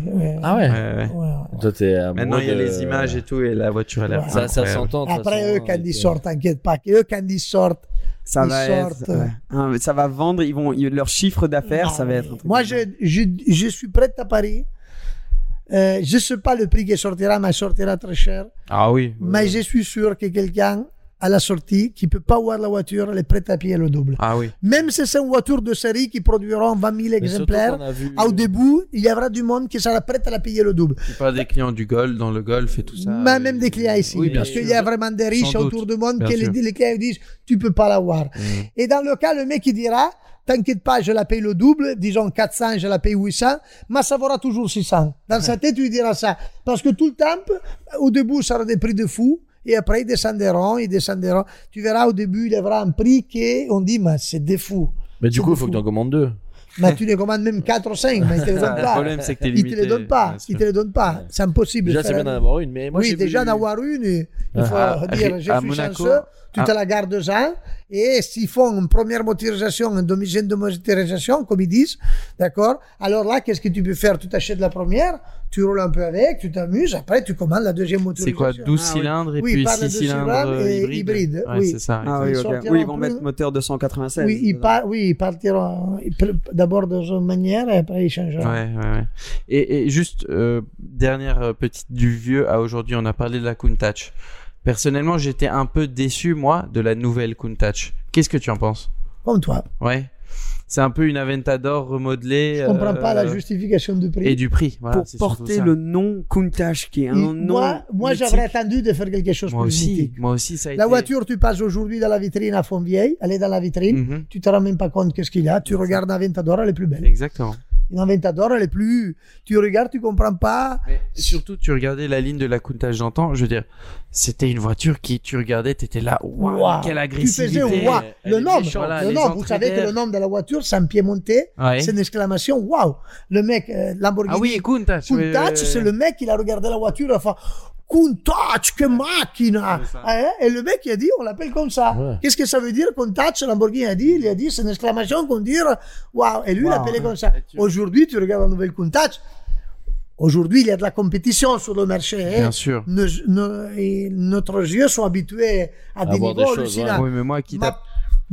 Ah ouais, Ouais, ouais. Ouais, ouais. Toi, t'es amoureux Maintenant, il y a de- les images et tout, et la voiture a l'air Ouais. Ça, ça s'entend. Après, façon, eux, quand ils euh, sortent, t'inquiète pas, eux, quand ils sortent, Ça Ils va être, sortent. ouais. Hein, ça va vendre, ils vont, leur chiffre d'affaires, ça va être. un truc Moi, je, je, je suis prêt à Paris. Euh, je ne sais pas le prix qui sortira, mais il sortira très cher. Ah oui. Mais je suis sûr que quelqu'un, à la sortie, qui peut pas voir la voiture, elle est prête à payer le double. Ah oui. Même si c'est une voiture de série qui produiront 20 000 mais surtout exemplaires, vu- au début, il y aura du monde qui sera prêt à la payer le double. Tu parles des clients du golf, dans le golf et tout ça. Mais et- même des clients ici. Oui, bien parce sûr. qu'il y a vraiment des riches Sans autour doute. du monde Bien qui les, clients disent tu peux pas l'avoir. Et dans le cas, le mec il dira t'inquiète pas, je la paye le double, disons 400, je la paye 800, mais ça vaudra toujours 600. Dans sa tête, tu lui diras ça. Parce que tout le temps, au début, ça aura des prix de fou. Et après, ils descendront, ils descendront. Tu verras, au début, il y aura un prix qu'on dit, mais c'est des fous. Mais du coup, il faut que fous. t'en commandes deux. Mais tu les commandes même 4 ou 5, mais ils te les Ça, donnent le pas. problème, c'est que t'es Ils te limité. les donnent pas. Ils te les donnent pas. C'est impossible. Déjà, c'est bien d'en avoir une, mais moi, oui, j'ai déjà d'en avoir une, il faut Ah, dire, je suis Monaco, chanceux, tu ah. te la gardes ans, et s'ils font une première motorisation, une deuxième de motorisation, comme ils disent, d'accord, alors là, qu'est-ce que tu peux faire? Tu t'achètes la première, tu roules un peu avec, tu t'amuses, après tu commandes la deuxième C'est motorisation. quoi 12 Ah oui. cylindres et Oui, puis par le 6 deux cylindres hybrides hybride, Ouais, oui. c'est ça. Ah oui, Ils ok. sortiront Oui, ils vont plus- mettre moteur 296. Oui, ils, par- oui, ils partiront d'abord de une manière et après ils changeront. Ouais, ouais, ouais. Et, et juste, euh, dernière petite du vieux à aujourd'hui, on a parlé de la Countach. Personnellement, j'étais un peu déçu, moi, de la nouvelle Countach. Qu'est-ce que tu en penses? Comme toi. Ouais. C'est un peu une Aventador remodelée. Je comprends euh, pas la justification du prix. Et du prix, voilà. Pour porter ça. le nom Countach, qui est un Et nom. moi, moi j'aurais attendu de faire quelque chose Moi plus aussi, mythique. moi aussi, ça a La été... voiture, tu passes aujourd'hui dans la vitrine à Fontvieille, elle est dans la vitrine, Mhm. tu te rends même pas compte qu'est-ce qu'il y a, tu regardes Aventador, elle est plus belle. Exactement. Une Aventador, elle est plus. Tu regardes, tu comprends pas. Mais surtout, tu regardais la ligne de la Countach d'antan, je veux dire, c'était une voiture qui, tu regardais, t'étais là, waouh, Waouh. quelle Tu agressivité. faisais waouh. Elle Le nom. Voilà, le nom. Vous savez que le nom de la voiture, c'est un pied monté. Ouais. C'est une exclamation waouh. Le mec, euh, Lamborghini. Ah oui, Countach. Countach, c'est le mec, il a regardé la voiture, fait Countach, que machina ça. Hein, Et le mec, il a dit, on l'appelle comme ça. Ouais. Qu'est-ce que ça veut dire, Countach Lamborghini a dit, il a dit, c'est une exclamation qu'on dit, waouh. Et lui, il Waouh. l'appelait comme ça. Aujourd'hui, tu regardes la nouvelle Countach. Aujourd'hui, il y a de la compétition sur le marché. hein? Bien sûr. Nos, nos- et notre yeux sont habitués à des voir des niveaux choses, hallucinants. Oui, mais moi, qui Ma,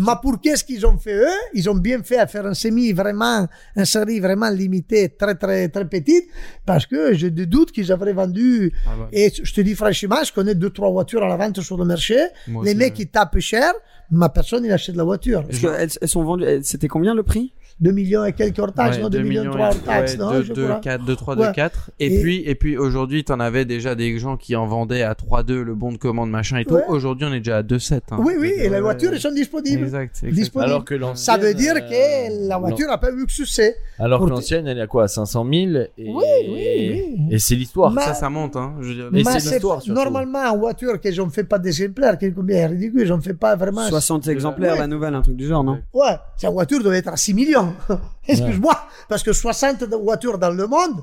t'a- ma pour qu'est-ce qu'ils ont fait eux? Ils ont bien fait à faire un semi vraiment, un série vraiment limité, très très très petite, parce que j'ai des doutes qu'ils auraient vendu. Ah ouais. Et je te dis franchement, je connais deux trois voitures à la vente sur le marché. Moi Les aussi, mecs ouais. ils tapent cher, ma personne il achète la voiture. Parce elles sont vendues. C'était combien le prix? 2 millions et quelques hors taxes, Ouais, non 2 deux millions millions 3 et- hors taxes, ouais, non deux- je deux, crois. quatre, deux, trois, Ouais. deux, quatre. Et, Et- puis, et puis aujourd'hui, t'en avais déjà des gens qui en vendaient à 3-2 le bon de commande, machin et tout. Ouais. Aujourd'hui, on est déjà à 2-7. hein. Oui, oui, et les voitures ouais. elles sont disponibles. Exact, exact. Disponibles. Alors que Ça l'ancienne, veut dire euh, que la voiture n'a pas eu de succès. Alors que l'ancienne, elle est à quoi 500 000 et, Oui, oui, oui. et c'est l'histoire. Ma- Ça, ça monte, hein. Je veux dire, c'est l'histoire, surtout. normalement en voiture que j'en fais pas d'exemplaires, qui est combien ridicule, j'en fais pas vraiment. 60 exemplaires la nouvelle, un truc du genre, non? Ouais, cette voiture doit être à 6 millions. Excuse-moi, parce que 60 de voitures dans le monde,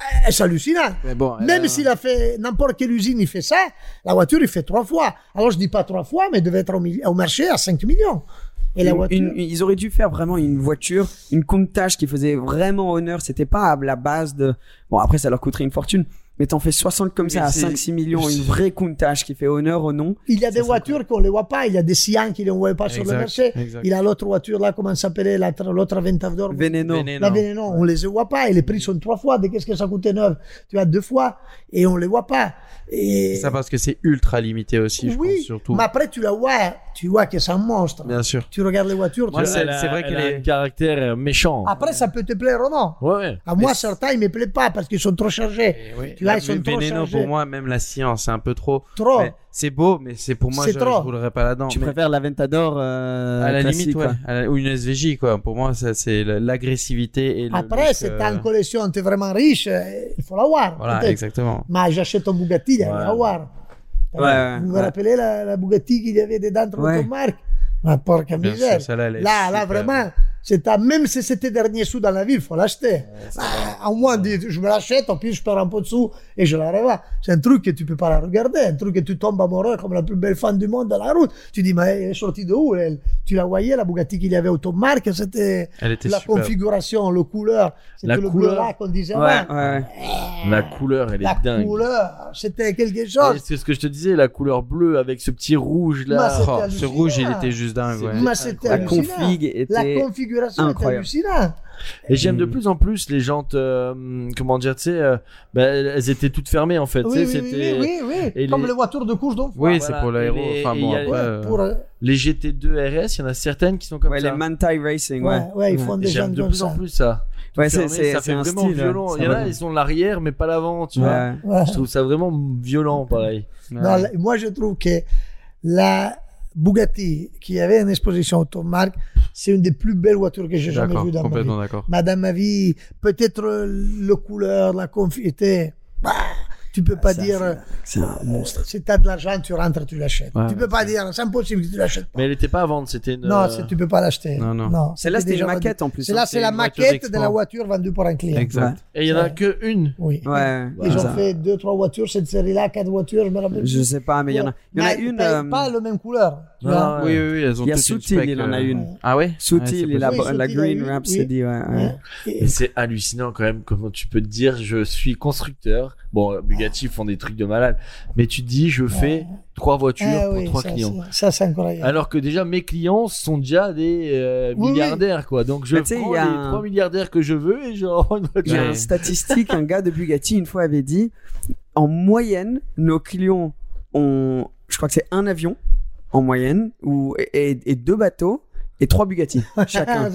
euh, c'est hallucinant. Mais bon, Même a- s'il a fait n'importe quelle usine, il fait ça, la voiture, il fait trois fois. Alors je dis pas trois fois, mais il devait être au, marché à 5 millions. Et la voiture. une- ils auraient dû faire vraiment une voiture, une Countach qui faisait vraiment honneur. C'était pas à la base de. Bon, après, ça leur coûterait une fortune. Mais t'en fais 60 comme Mais ça à c'est- 5-6 millions, une vraie Countach qui fait honneur au nom. Il y a des voitures qu'on ne les voit pas. Il y a des Sian qui ne les voit pas sur le marché. exact. Il a l'autre voiture là, comment s'appelait, l'autre l'autre Aventador. Veneno. Veneno. La Veneno, on les voit pas. Et les prix sont trois fois. De qu'est-ce que ça coûtait neuf? Tu as deux fois. Et on les voit pas. Et... C'est ça parce que c'est ultra limité aussi, je oui, pense, surtout. mais après tu la vois, tu vois que c'est un monstre. Bien sûr. Tu regardes les voitures, Moi, tu c'est- vrai elle qu'elle a est- un caractère méchant. Après, ça peut te plaire ou non. Ouais, ouais. À moi, certains, ils me plaisent pas parce qu'ils sont trop chargés. Tu vois, La- ils sont trop Veneno, pour moi, même la science, c'est un peu trop. Trop. Mais C'est beau, mais c'est pour moi, C'est je, trop. je roulerais pas là-dedans. Tu Mais préfères l'Aventador euh, à la limite, ouais. quoi. À la- Ou une SVJ, quoi. Pour moi, ça, c'est la- l'agressivité et le Après, look, si euh, t'as une collection, t'es vraiment riche, euh, il faut l'avoir. Voilà, exactement. Mais j'achète un Bugatti, il y a Ouais. rien à voir. Ouais, ouais, vous vous rappelez la, la Bugatti qu'il y avait dedans dans Ouais. l'automarque Ma porca misère. sûr, Là, là, super. vraiment, c'est à- même si c'était dernier sou dans la ville, faut l'acheter. Ah, au moins, je me l'achète, en plus, je perds un peu de sous et je la revends. C'est un truc que tu peux pas la regarder, un truc que tu tombes amoureux comme la plus belle femme du monde dans la route. Tu dis, mais elle est sortie de où, elle? Tu la voyais, la Bugatti qu'il y avait automarque, c'était Elle était la super. configuration, le couleur, c'était La le bleu couleur. là qu'on disait Ouais, avant. ouais, ouais. La couleur, elle est La dingue. couleur, c'était quelque Et chose. C'est ce que je te disais, la couleur bleue avec ce petit rouge Bah, là. c'est- Oh, ce rouge, il était juste dingue, ouais. C'était La config était La configuration incroyable. hallucinante. Et j'aime de plus en plus les jantes, euh, comment dire, tu sais, euh, bah, elles étaient toutes fermées en fait. Oui, oui, c'était oui, oui, oui. et Comme les- les voitures de course d'enfants. Oui, Voilà. c'est pour l'aéro. Les- Enfin bon, après, Ouais, euh, pour, euh, les GT2 RS, il y en a certaines qui sont comme Ouais, ça. les Mantai Racing, ouais, ouais. ouais, ils font Et des gens J'aime de comme plus ça. en plus ça. Ouais, c'est, Fermé, c'est, ça c'est fait un vraiment style. violent. ça Il y en a, ils sont l'arrière mais pas l'avant, tu vois. Je trouve ça vraiment violent, pareil. Non, moi, je trouve que la Bugatti, qui avait une exposition automarque, c'est une des plus belles voitures que j'ai jamais vues dans ma vie. Madame ma vie, peut-être euh, le couleur, la confi était, bah, tu peux pas ça, dire, c'est- euh, c'est un monstre. si t'as de l'argent, tu rentres, tu l'achètes. Ouais, tu peux pas dire, c'est impossible que tu l'achètes pas. Mais elle était pas à vendre, c'était une. Non, euh, tu peux pas l'acheter. Non, non. Celle-là, c'était une maquette, vendu. en plus, Celle-là, hein. c'est la maquette de la voiture vendue par un client. Exact. Et il y en a que une. Oui. Ouais. Ils ont fait deux, trois voitures, cette série-là, quatre voitures, je me rappelle. Je sais pas, mais il y en a, il y en a Mais une. euh, Pas la même couleur. Ah. Oui, oui, oui, elles ont Il y a Soutil, il en a euh, une. Ah ouais? Soutil, Ouais, et la, Oui, la Soutil, Green Rhapsody, ouais. ouais. Ouais. Et- Et c'est hallucinant quand même comment tu peux te dire je suis constructeur. Bon, Bugatti font des trucs de malade, mais tu te dis je fais trois voitures Ah pour oui, trois ça, clients. Ça, ça, c'est incroyable. Alors que déjà mes clients sont déjà des euh, Oui, oui. milliardaires quoi. Donc je sais, prends il y a les un- trois milliardaires que je veux et je rends une Il y a voiture. une statistique, un gars de Bugatti une fois avait dit, en moyenne, nos clients ont, je crois que c'est un avion en moyenne, ou, et, et deux bateaux, et trois Bugatti chacun.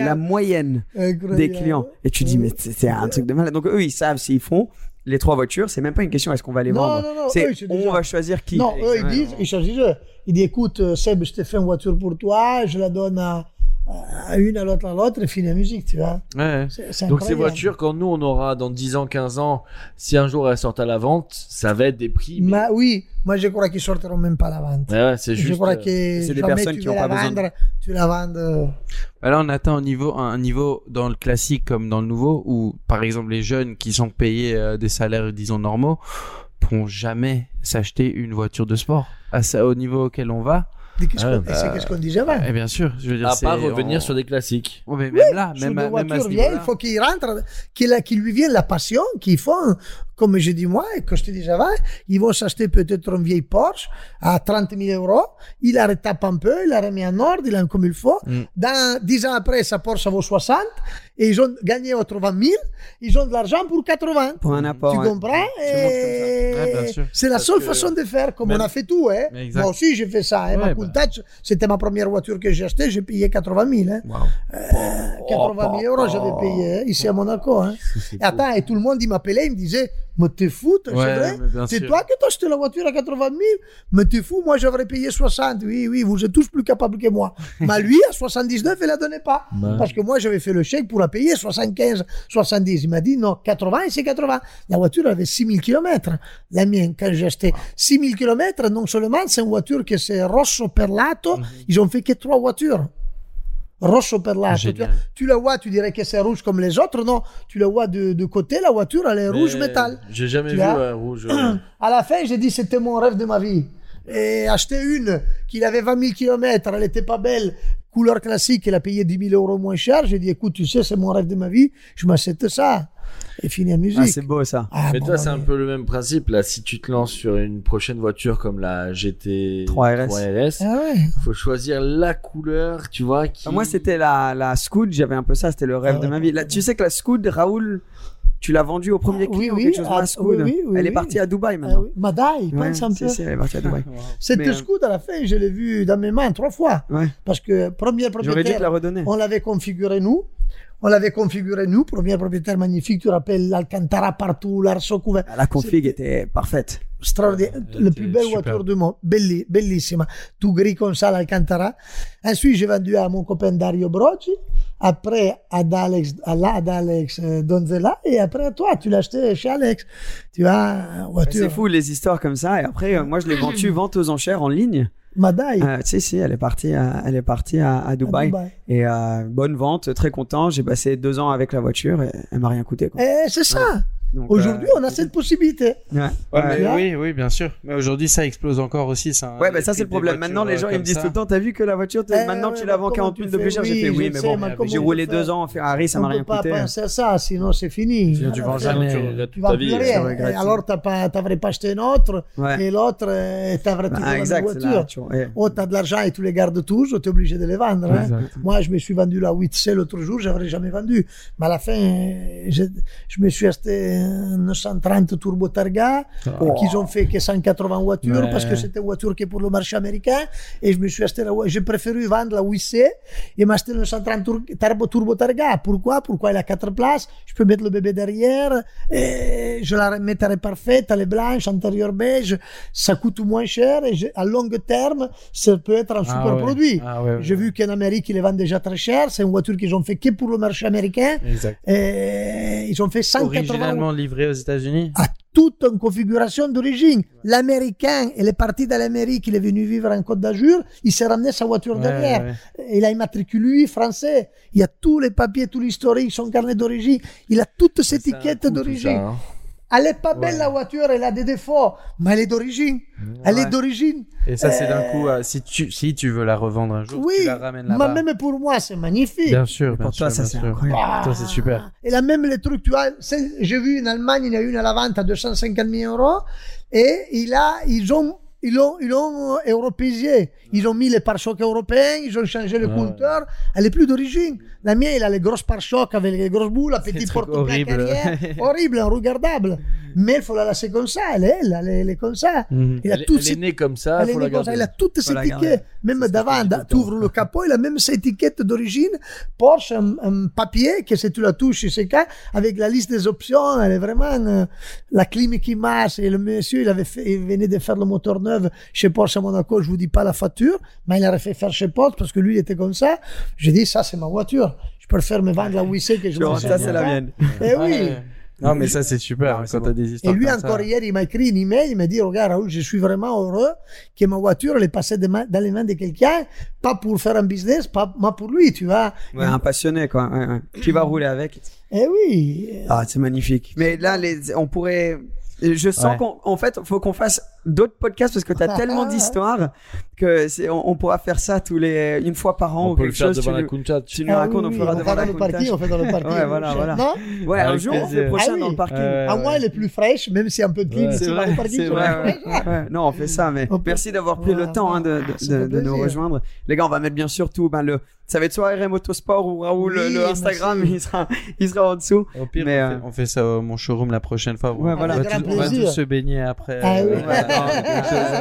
La moyenne Incroyable. des clients. Et tu dis, mais c'est c'est un truc de malade. Donc eux, ils savent s'ils font les trois voitures, c'est même pas une question est-ce qu'on va les Non, vendre. non, non, c'est eux, on déjà- va choisir qui. Non, eux, ils disent, ils choisissent eux. Ils disent, écoute, euh, Seb, je t'ai fait une voiture pour toi, je la donne à, à une à l'autre à l'autre et finit la musique, tu vois. Ouais. C'est- c'est Donc ces voitures, quand nous on aura dans 10 ans, 15 ans, si un jour elles sortent à la vente, ça va être des prix. mais- Ma- oui, moi je crois qu'ils sortiront même pas à la vente. Ouais, ouais, c'est Je juste. crois euh, que c'est des personnes qui veux ont la pas besoin vendre, tu la vends. euh, Bah Là, on atteint un niveau, un niveau dans le classique comme dans le nouveau, où par exemple les jeunes qui sont payés euh, des salaires, disons normaux, pourront jamais s'acheter une voiture de sport. À ça, au niveau auquel on va. Qu'est-ce qu'on- c'est bah, qu'est-ce qu'on disait avant. Et bien sûr, je veux dire, À part revenir on- sur des classiques. Oh, mais même là, Sur même des à, même à ce vieilles, il faut qu'il rentre, qu'il a- qu'il lui vienne la passion, qu'ils font, comme je dis moi, et que je te dis avant, ils vont s'acheter peut-être une vieille Porsche à 30 000 euros, il la retape un peu, il la remet en ordre, il la comme il faut. Mm. Dans 10 ans après, sa Porsche vaut 60, et ils ont gagné autre 20 000, ils ont de l'argent pour 80. Pour un apport. Tu ouais. comprends Ouais. C'est la seule que- façon de faire, comme on a fait tout. Hein. Moi aussi, j'ai fait ça. Hein. Ouais, ma bah. C'était ma première voiture que j'ai achetée, j'ai payé 80 000. Hein. Euh, 80 000 euros, j'avais payé hein, ici à Monaco. Hein. Et attends, et tout le monde, il m'appelait, il me disait, mais t'es fou, Ouais, vrai C'est toi qui t'as acheté la voiture à 80 000 Mais t'es fou, moi j'aurais payé 60. Oui, oui, vous êtes tous plus capables que moi. Mais lui, à 79, il la donnait pas. Parce que moi, j'avais fait le chèque pour la payer 75, 70. Il m'a dit, non, 80 et c'est 80. La voiture avait 6000 km. La mienne, quand j'ai acheté 6000 km, non seulement c'est une voiture que c'est rosso perlato, Mhm. ils ont fait que trois voitures. Rosso perlato. Tu, Génial. tu la vois, tu dirais que c'est rouge comme les autres. Non, tu la vois de, de côté, la voiture, elle est rouge métal. J'ai jamais Tu vu un rouge. euh, À la fin, j'ai dit c'était mon rêve de ma vie. Et acheter une qui avait 20 000 km, elle était pas belle, couleur classique, elle a payé 10 000 euros moins cher. J'ai dit écoute, tu sais, c'est mon rêve de ma vie, je m'achète ça. Et fini la musique. Ah, c'est beau ça. Ah, Mais bon, toi, c'est un peu le même principe. Là, si tu te lances sur une prochaine voiture comme la GT 3RS. 3RS, Ah ouais. faut choisir la couleur, tu vois. Qui... Ah, Moi, c'était la, la Scoot, j'avais un peu ça, c'était le rêve Ah de ma vie. Là, tu sais que la Scoot, Raoul, tu l'as vendue au premier Ah, oui, client ou oui, quelque chose Scoot. oui, oui, oui, Elle est oui. partie à Dubaï maintenant. Madaï, Ouais, pense un peu. elle est partie à Dubaï. Cette Mais, euh, scoot, à la fin, je l'ai vu dans mes mains trois fois. Ouais. Parce que dû te propriétaire, la redonner. on l'avait configuré nous. On l'avait configuré nous, premier propriétaire magnifique, tu te rappelles l'Alcantara partout, l'arceau couvert. La config était parfaite. straordinaire, était plus belle super. voiture du monde, Belli- bellissima, tout gris comme ça l'Alcantara. Ensuite, j'ai vendu à mon copain Dario Brogi, après à Alex, à la- à Alex euh, Donzella, et après à toi, tu l'as acheté chez Alex. Tu vois, voiture. C'est fou les histoires comme ça. Et après, euh, moi, je l'ai vendue vente aux enchères en ligne. Madaï. Euh, tu sais, si, elle est partie à, elle est partie à, à Dubaï. Dubaï. Et euh, bonne vente, très content. J'ai passé deux ans avec la voiture et elle m'a rien coûté. Quoi. Et c'est ça. Aujourd'hui, euh, on a cette possibilité. Ouais, Ouais, Ouais. mais Ouais. oui, oui, bien sûr. Mais aujourd'hui, ça explose encore aussi. Ça, Ouais, bah ça c'est le problème. Maintenant, les euh, gens ils me comme disent ça. tout le temps, t'as vu que la voiture, Eh maintenant ouais, tu la vends comment 40 000 tu de plus cher. J'ai fait oui, mais bon, j'ai tu roulé deux ans en Ferrari, ça m'a rien pas coûté. penser à ça, sinon c'est fini. Tu vends jamais tu- là, toute Tu ta vas vie. tu alors, t'as pas, t'aurais pas acheté une autre, Ouais. et l'autre, euh, t'aurais toujours Bah, c'est là, voiture. tu. Oh, t'as de l'argent et tu les gardes tous, ou t'es obligé de les vendre. hein. Moi, je me suis vendu la 8C l'autre jour, j'aurais jamais vendu. Mais à la fin, euh, je, me suis acheté 930 Turbo Targa, qu'ils ont fait que 180 voitures, Ouais. parce que c'était une voiture qui est pour le marché américain. Et je me suis acheté la, j'ai préféré vendre la 8C et m'acheter le 930 Tur- Turbo, Turbo Targa. Pourquoi? Pourquoi elle a quatre places? Je peux mettre le bébé derrière, et je la remettrai parfaite, elle est blanche, intérieur beige, ça coûte moins cher et je- à long terme, ça peut être un Ah super ouais. produit. Ah ouais, J'ai ouais. vu qu'en Amérique, ils les vendent déjà très cher. C'est une voiture qu'ils ont fait que pour le marché américain. Exact. Et ils ont fait 180 Originalement livré aux États-Unis? à toute une configuration d'origine. L'Américain, il est parti de l'Amérique, il est venu vivre en Côte d'Azur, il s'est ramené sa voiture Ouais, derrière. ouais. Il a immatriculé lui, français. Il y a tous les papiers, tout l'historique, son carnet d'origine. Il a toutes ces C'est un étiquettes coup, tout d'origine. Elle est pas belle la voiture, elle a des défauts, mais elle est d'origine. Elle est d'origine. Et ça, c'est d'un coup, euh, si tu, si tu veux la revendre un jour, Oui, tu la ramènes mais là-bas. même pour moi, c'est magnifique. Bien sûr, bien Pour sûr, toi, ça c'est incroyable. Toi, c'est super. Et là, même les trucs, tu vois, j'ai vu en Allemagne, il y en a une à la vente à 250 000 euros, et il a, ils ont, ils ont, ils ont européisé. Ils ont mis les pare-chocs européens, ils ont changé le Ouais. compteur. Elle est plus d'origine. La mienne, il a les grosses pare-chocs avec les grosses boules, la petite horribles. arrière. Horrible, regardable. Mais il faut la laisser comme ça. Elle est, elle, elle est, elle est comme ça. Mhm. Il a Elle, est- elle née comme ça, elle faut la garder. a toutes garder. étiquettes. Même C'est d'avant, tu ouvres le capot, il a même ces étiquettes d'origine. Porsche, un, un papier que si tu la touches, c'est cas, avec la liste des options, elle est vraiment euh, la clim qui marche. Et le monsieur, il avait fait, il venait de faire le moteur neuf chez Porsche à Monaco, je vous dis pas la facture, mais il aurait fait faire chez Porsche parce que lui, il était comme ça. J'ai dit, ça, c'est ma voiture. Je préfère me vendre la WC que je me ça, c'est la mienne. Eh oui. Non, mais ça, c'est super hein, quand t'as des Et histoires lui comme encore ça. hier, il m'a écrit une email, il m'a dit, regarde Raoul, je suis vraiment heureux que ma voiture, elle est passée de dans les mains de quelqu'un, pas pour faire un business, pas moi pour lui, tu vois. Ouais, un passionné, quoi. Ouais, ouais. Qui va rouler avec. Eh oui. Ah, c'est magnifique. Mais là, les, on pourrait. Je sens Ouais. qu'en en fait, faut qu'on fasse d'autres podcasts parce que tu as tellement d'histoires que c'est, on, on pourra faire ça tous les une fois par an On ou peut le quelque faire chose. devant tu la nous- Kuntat. Tu nous Ah racontes, oui, on fera on devant va la dans le parking, on fait dans le parking. Ouais, voilà, voilà. Non Ouais, un jour, on fait le prochain Ah oui. dans le parking. À moi, elle est plus fraîche, même si un peu de clim, Ouais. c'est C'est dans vrai, le parking. c'est tu vrai. ouais, ouais. Non, on fait ça, mais On peut- merci d'avoir pris le temps hein, de, de, de- de nous rejoindre. Les gars, on va mettre bien sûr tout. Ben, le, ça va être soit RM Motosport ou Raoul, Oui, le Instagram, il sera, il sera en dessous. Au pire, Mais, on, euh, fait, on fait ça au mon showroom la prochaine fois. Ouais, voilà. On va, on va plaisir. tous se baigner après. Ah euh,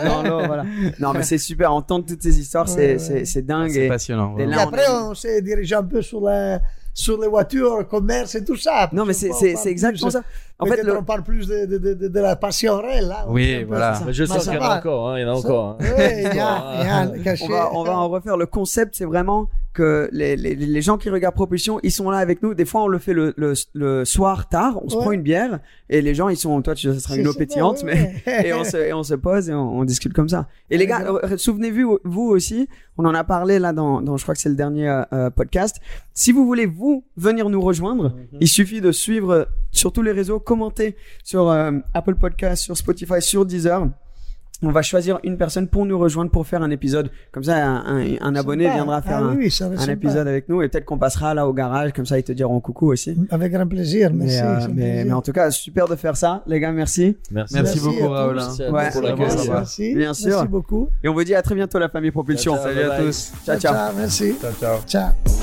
dans l'eau, voilà. Non, mais c'est super. Entendre toutes ces histoires, c'est, c'est, c'est dingue. C'est et- passionnant. et là, après, on s'est dirigé un peu sur, la, sur les voitures, commerce et tout ça. Non, mais c'est, c'est, exactement plus- ça. En fait, le, on parle plus de, de, de, de, de la passion réelle. Là. Oui, voilà. Mais je ça qu'il y en a encore, hein, il y en a encore. hein. Oui, il y a, il y a un cachet. on va, on va en refaire. Le concept, c'est vraiment que les, les, les gens qui regardent Propulsion, ils sont là avec nous. Des fois, on le fait le, le, le soir tard, on se Ouais. prend une bière et les gens, ils sont, toi, tu, ça sera une eau pétillante, mais, ouais, et on se, et on se pose et on, on discute comme ça. Et les gars, euh, souvenez-vous, vous aussi, on en a parlé là dans, dans je crois que c'est le dernier euh, euh, podcast. Si vous voulez, vous, venir nous rejoindre, Mhm. il suffit de suivre sur tous les réseaux, commenter sur euh, Apple Podcast, sur Spotify, sur Deezer. On va choisir une personne pour nous rejoindre pour faire un épisode. Comme ça, un, un- un abonné Sympa. viendra faire Ah un, oui, épisode avec nous et peut-être qu'on passera là au garage. Comme ça, ils te diront coucou aussi. Avec grand plaisir, Mais, merci. euh, mais, plaisir. mais en tout cas, super de faire ça, les gars. Merci. Merci. Merci, Merci beaucoup. Raoul. Merci à Ouais. pour va. Merci, Bien sûr. Merci beaucoup. Et on vous dit à très bientôt, la famille Propulsion. Ciao, ciao. Salut à Bye. tous. ciao. ciao. Merci. Ciao, ciao. Ciao.